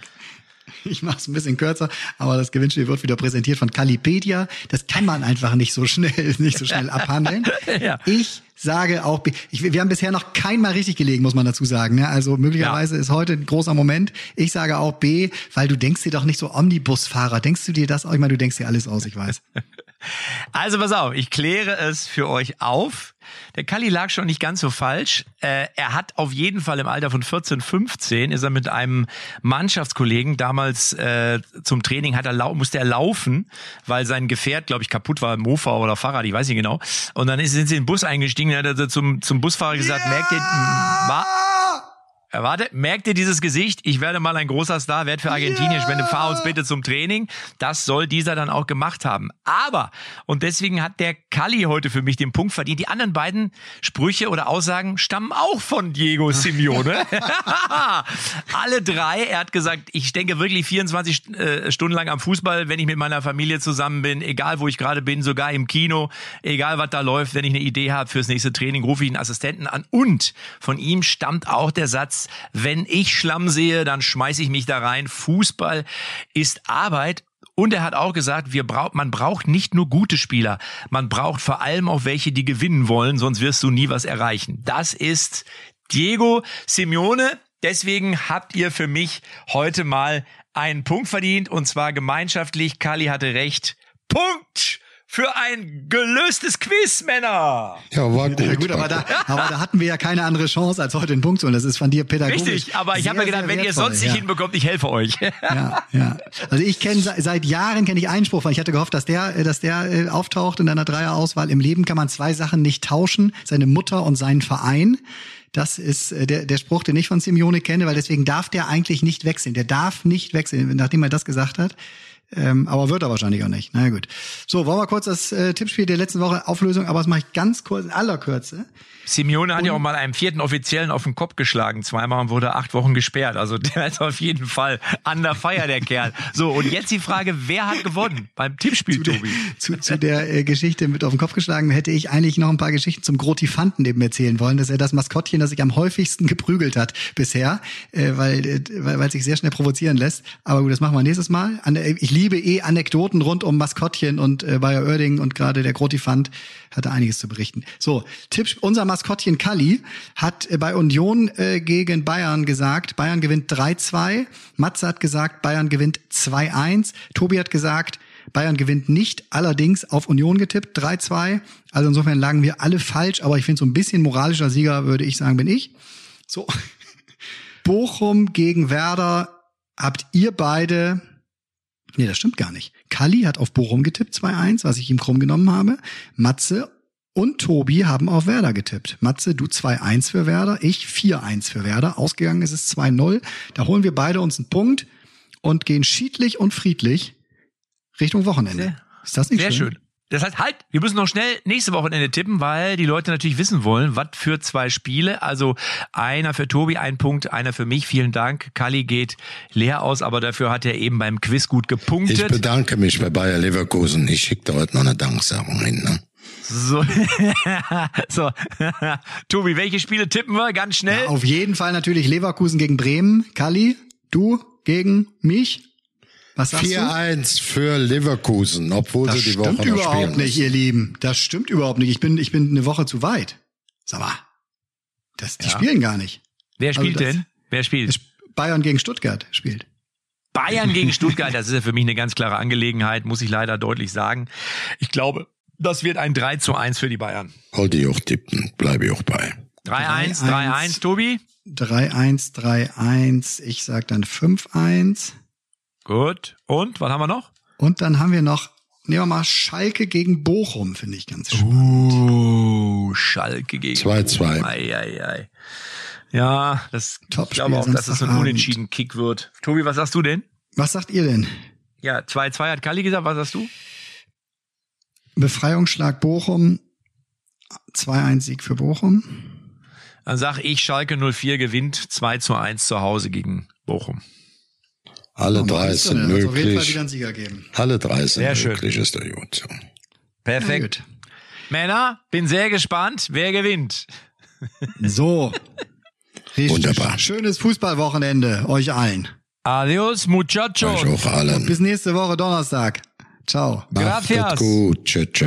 [LAUGHS] Ich mache es ein bisschen kürzer, aber das Gewinnspiel wird wieder präsentiert von Calipedia. Das kann man einfach nicht so schnell, [LAUGHS] nicht so schnell abhandeln. [LAUGHS] ja. Ich sage auch B. Ich, wir haben bisher noch keinmal richtig gelegen, muss man dazu sagen. Ne? Also möglicherweise ja. ist heute ein großer Moment. Ich sage auch B, weil du denkst dir doch nicht so Omnibusfahrer. Denkst du dir das auch? Ich meine, du denkst dir alles aus, ich weiß. Also pass auf, ich kläre es für euch auf. Der Kalli lag schon nicht ganz so falsch. Äh, er hat auf jeden Fall im Alter von 14, 15 ist er mit einem Mannschaftskollegen damals äh, zum Training hat er musste er laufen, weil sein Gefährt, glaube ich, kaputt war, Mofa oder Fahrrad, ich weiß nicht genau. Und dann sind sie in den Bus eingestiegen, und hat er zum zum Busfahrer gesagt, yeah! merkt ihr, war Warte, merkt ihr dieses Gesicht? Ich werde mal ein großer Star, werde für Argentinien yeah. spende, fahr uns bitte zum Training. Das soll dieser dann auch gemacht haben. Aber, und deswegen hat der Kalli heute für mich den Punkt verdient. Die anderen beiden Sprüche oder Aussagen stammen auch von Diego [LAUGHS] Simeone. [LAUGHS] Alle drei. Er hat gesagt, ich denke wirklich 24 äh, Stunden lang am Fußball, wenn ich mit meiner Familie zusammen bin, egal wo ich gerade bin, sogar im Kino, egal was da läuft, wenn ich eine Idee habe fürs nächste Training, rufe ich einen Assistenten an. Und von ihm stammt auch der Satz, wenn ich Schlamm sehe, dann schmeiße ich mich da rein. Fußball ist Arbeit und er hat auch gesagt, wir braucht, man braucht nicht nur gute Spieler, man braucht vor allem auch welche, die gewinnen wollen, sonst wirst du nie was erreichen. Das ist Diego Simeone. Deswegen habt ihr für mich heute mal einen Punkt verdient und zwar gemeinschaftlich. Kali hatte recht. Punkt! Für ein gelöstes Quiz, Männer. Ja, war gut. Ja, gut aber, da, aber da hatten wir ja keine andere Chance, als heute einen Punkt zu holen. Das ist von dir pädagogisch. Richtig, aber ich habe mir gedacht, wenn ihr sonst nicht ja. hinbekommt, ich helfe euch. [LAUGHS] Ja, ja. Also ich kenne seit Jahren kenne ich Einspruch, weil ich hatte gehofft, dass der, dass der äh, auftaucht in deiner Dreierauswahl. Im Leben kann man zwei Sachen nicht tauschen: seine Mutter und seinen Verein. Das ist äh, der, der Spruch, den ich von Simeone kenne, weil deswegen darf der eigentlich nicht wechseln. Der darf nicht wechseln, nachdem er das gesagt hat. Ähm, aber wird er wahrscheinlich auch nicht. Na naja, gut. So, wollen wir kurz das äh, Tippspiel der letzten Woche Auflösung, aber das mache ich ganz kurz, in aller Kürze. Simeone hat ja auch mal einem vierten Offiziellen auf den Kopf geschlagen, zweimal und wurde acht Wochen gesperrt. Also [LAUGHS] der ist auf jeden Fall an der Feier, der Kerl. So, und jetzt die Frage, wer hat gewonnen beim Tippspiel, zu Tobi? Der, zu, zu der äh, Geschichte mit auf den Kopf geschlagen hätte ich eigentlich noch ein paar Geschichten zum Grotifanten neben erzählen wollen. Das ist ja das Maskottchen, das sich am häufigsten geprügelt hat bisher, äh, weil, äh, weil, weil sich sehr schnell provozieren lässt. Aber gut, das machen wir nächstes Mal. An, äh, ich liebe eh Anekdoten rund um Maskottchen und äh, Bayer Oerding und gerade der Grotifant hatte einiges zu berichten. So, Tipp, unser Maskottchen Kalli hat äh, bei Union äh, gegen Bayern gesagt, Bayern gewinnt 3-2. Matze hat gesagt, Bayern gewinnt 2-1. Tobi hat gesagt, Bayern gewinnt nicht, allerdings auf Union getippt, 3-2. Also insofern lagen wir alle falsch, aber ich finde, so ein bisschen moralischer Sieger, würde ich sagen, bin ich. So. [LAUGHS] Bochum gegen Werder habt ihr beide Nee, das stimmt gar nicht. Kalli hat auf Bochum getippt 2-1, was ich ihm krumm genommen habe. Matze und Tobi haben auf Werder getippt. Matze, du 2-1 für Werder, ich 4-1 für Werder. Ausgegangen ist es 2-0. Da holen wir beide uns einen Punkt und gehen schiedlich und friedlich Richtung Wochenende. Sehr, ist das nicht sehr schön? schön. Das heißt, halt, wir müssen noch schnell nächste Wochenende tippen, weil die Leute natürlich wissen wollen, was für zwei Spiele. Also einer für Tobi, ein Punkt, einer für mich. Vielen Dank. Kali geht leer aus, aber dafür hat er eben beim Quiz gut gepunktet. Ich bedanke mich bei Bayer Leverkusen. Ich schicke da heute noch eine Danksagung hin. Ne? So, [LAUGHS] so. [LAUGHS] Tobi, welche Spiele tippen wir ganz schnell? Ja, auf jeden Fall natürlich Leverkusen gegen Bremen. Kali, du gegen mich? Was sagst du? 4-1 für Leverkusen, obwohl Das sie die Woche stimmt noch überhaupt spielen nicht, ihr Lieben. Das stimmt überhaupt nicht. Ich bin, ich bin eine Woche zu weit. Sag mal. Das, die Ja. spielen gar nicht. Wer Also spielt das- denn? Wer spielt? Bayern gegen Stuttgart spielt. Bayern gegen Stuttgart, das ist ja für mich eine ganz klare Angelegenheit, muss ich leider deutlich sagen. Ich glaube, das wird ein 3 zu 1 für die Bayern. Wollte ich auch tippen, bleibe ich auch bei. 3-1, 3-1. 3-1, Tobi? 3-1, 3-1. Ich sag dann 5-1. Gut. Und, was haben wir noch? Und dann haben wir noch, nehmen wir mal Schalke gegen Bochum, finde ich ganz schön. Uh, Schalke gegen 2-2. Ei, ei, ei. Ja, das ich Topspiel glaube auch, dass es so ein unentschieden Kick wird. Tobi, was sagst du denn? Was sagt ihr denn? Ja, 2-2 hat Kalli gesagt, was sagst du? Befreiungsschlag Bochum. 2-1 Sieg für Bochum. Dann sag ich, Schalke 04 gewinnt 2 zu 1 zu Hause gegen Bochum. Alle drei sind nicht. Also auf jeden Fall möglich. wieder einen Sieger geben. Alle drei sind Sehr schön. möglich, ist der gut. Perfekt. Ja, Männer, bin sehr gespannt, wer gewinnt. So. Richtig. Wunderbar. Schönes Fußballwochenende euch allen. Adios, muchachos. Euch auch allen. Bis nächste Woche Donnerstag. Ciao. Macht Gracias. gut. Tschö, tschö.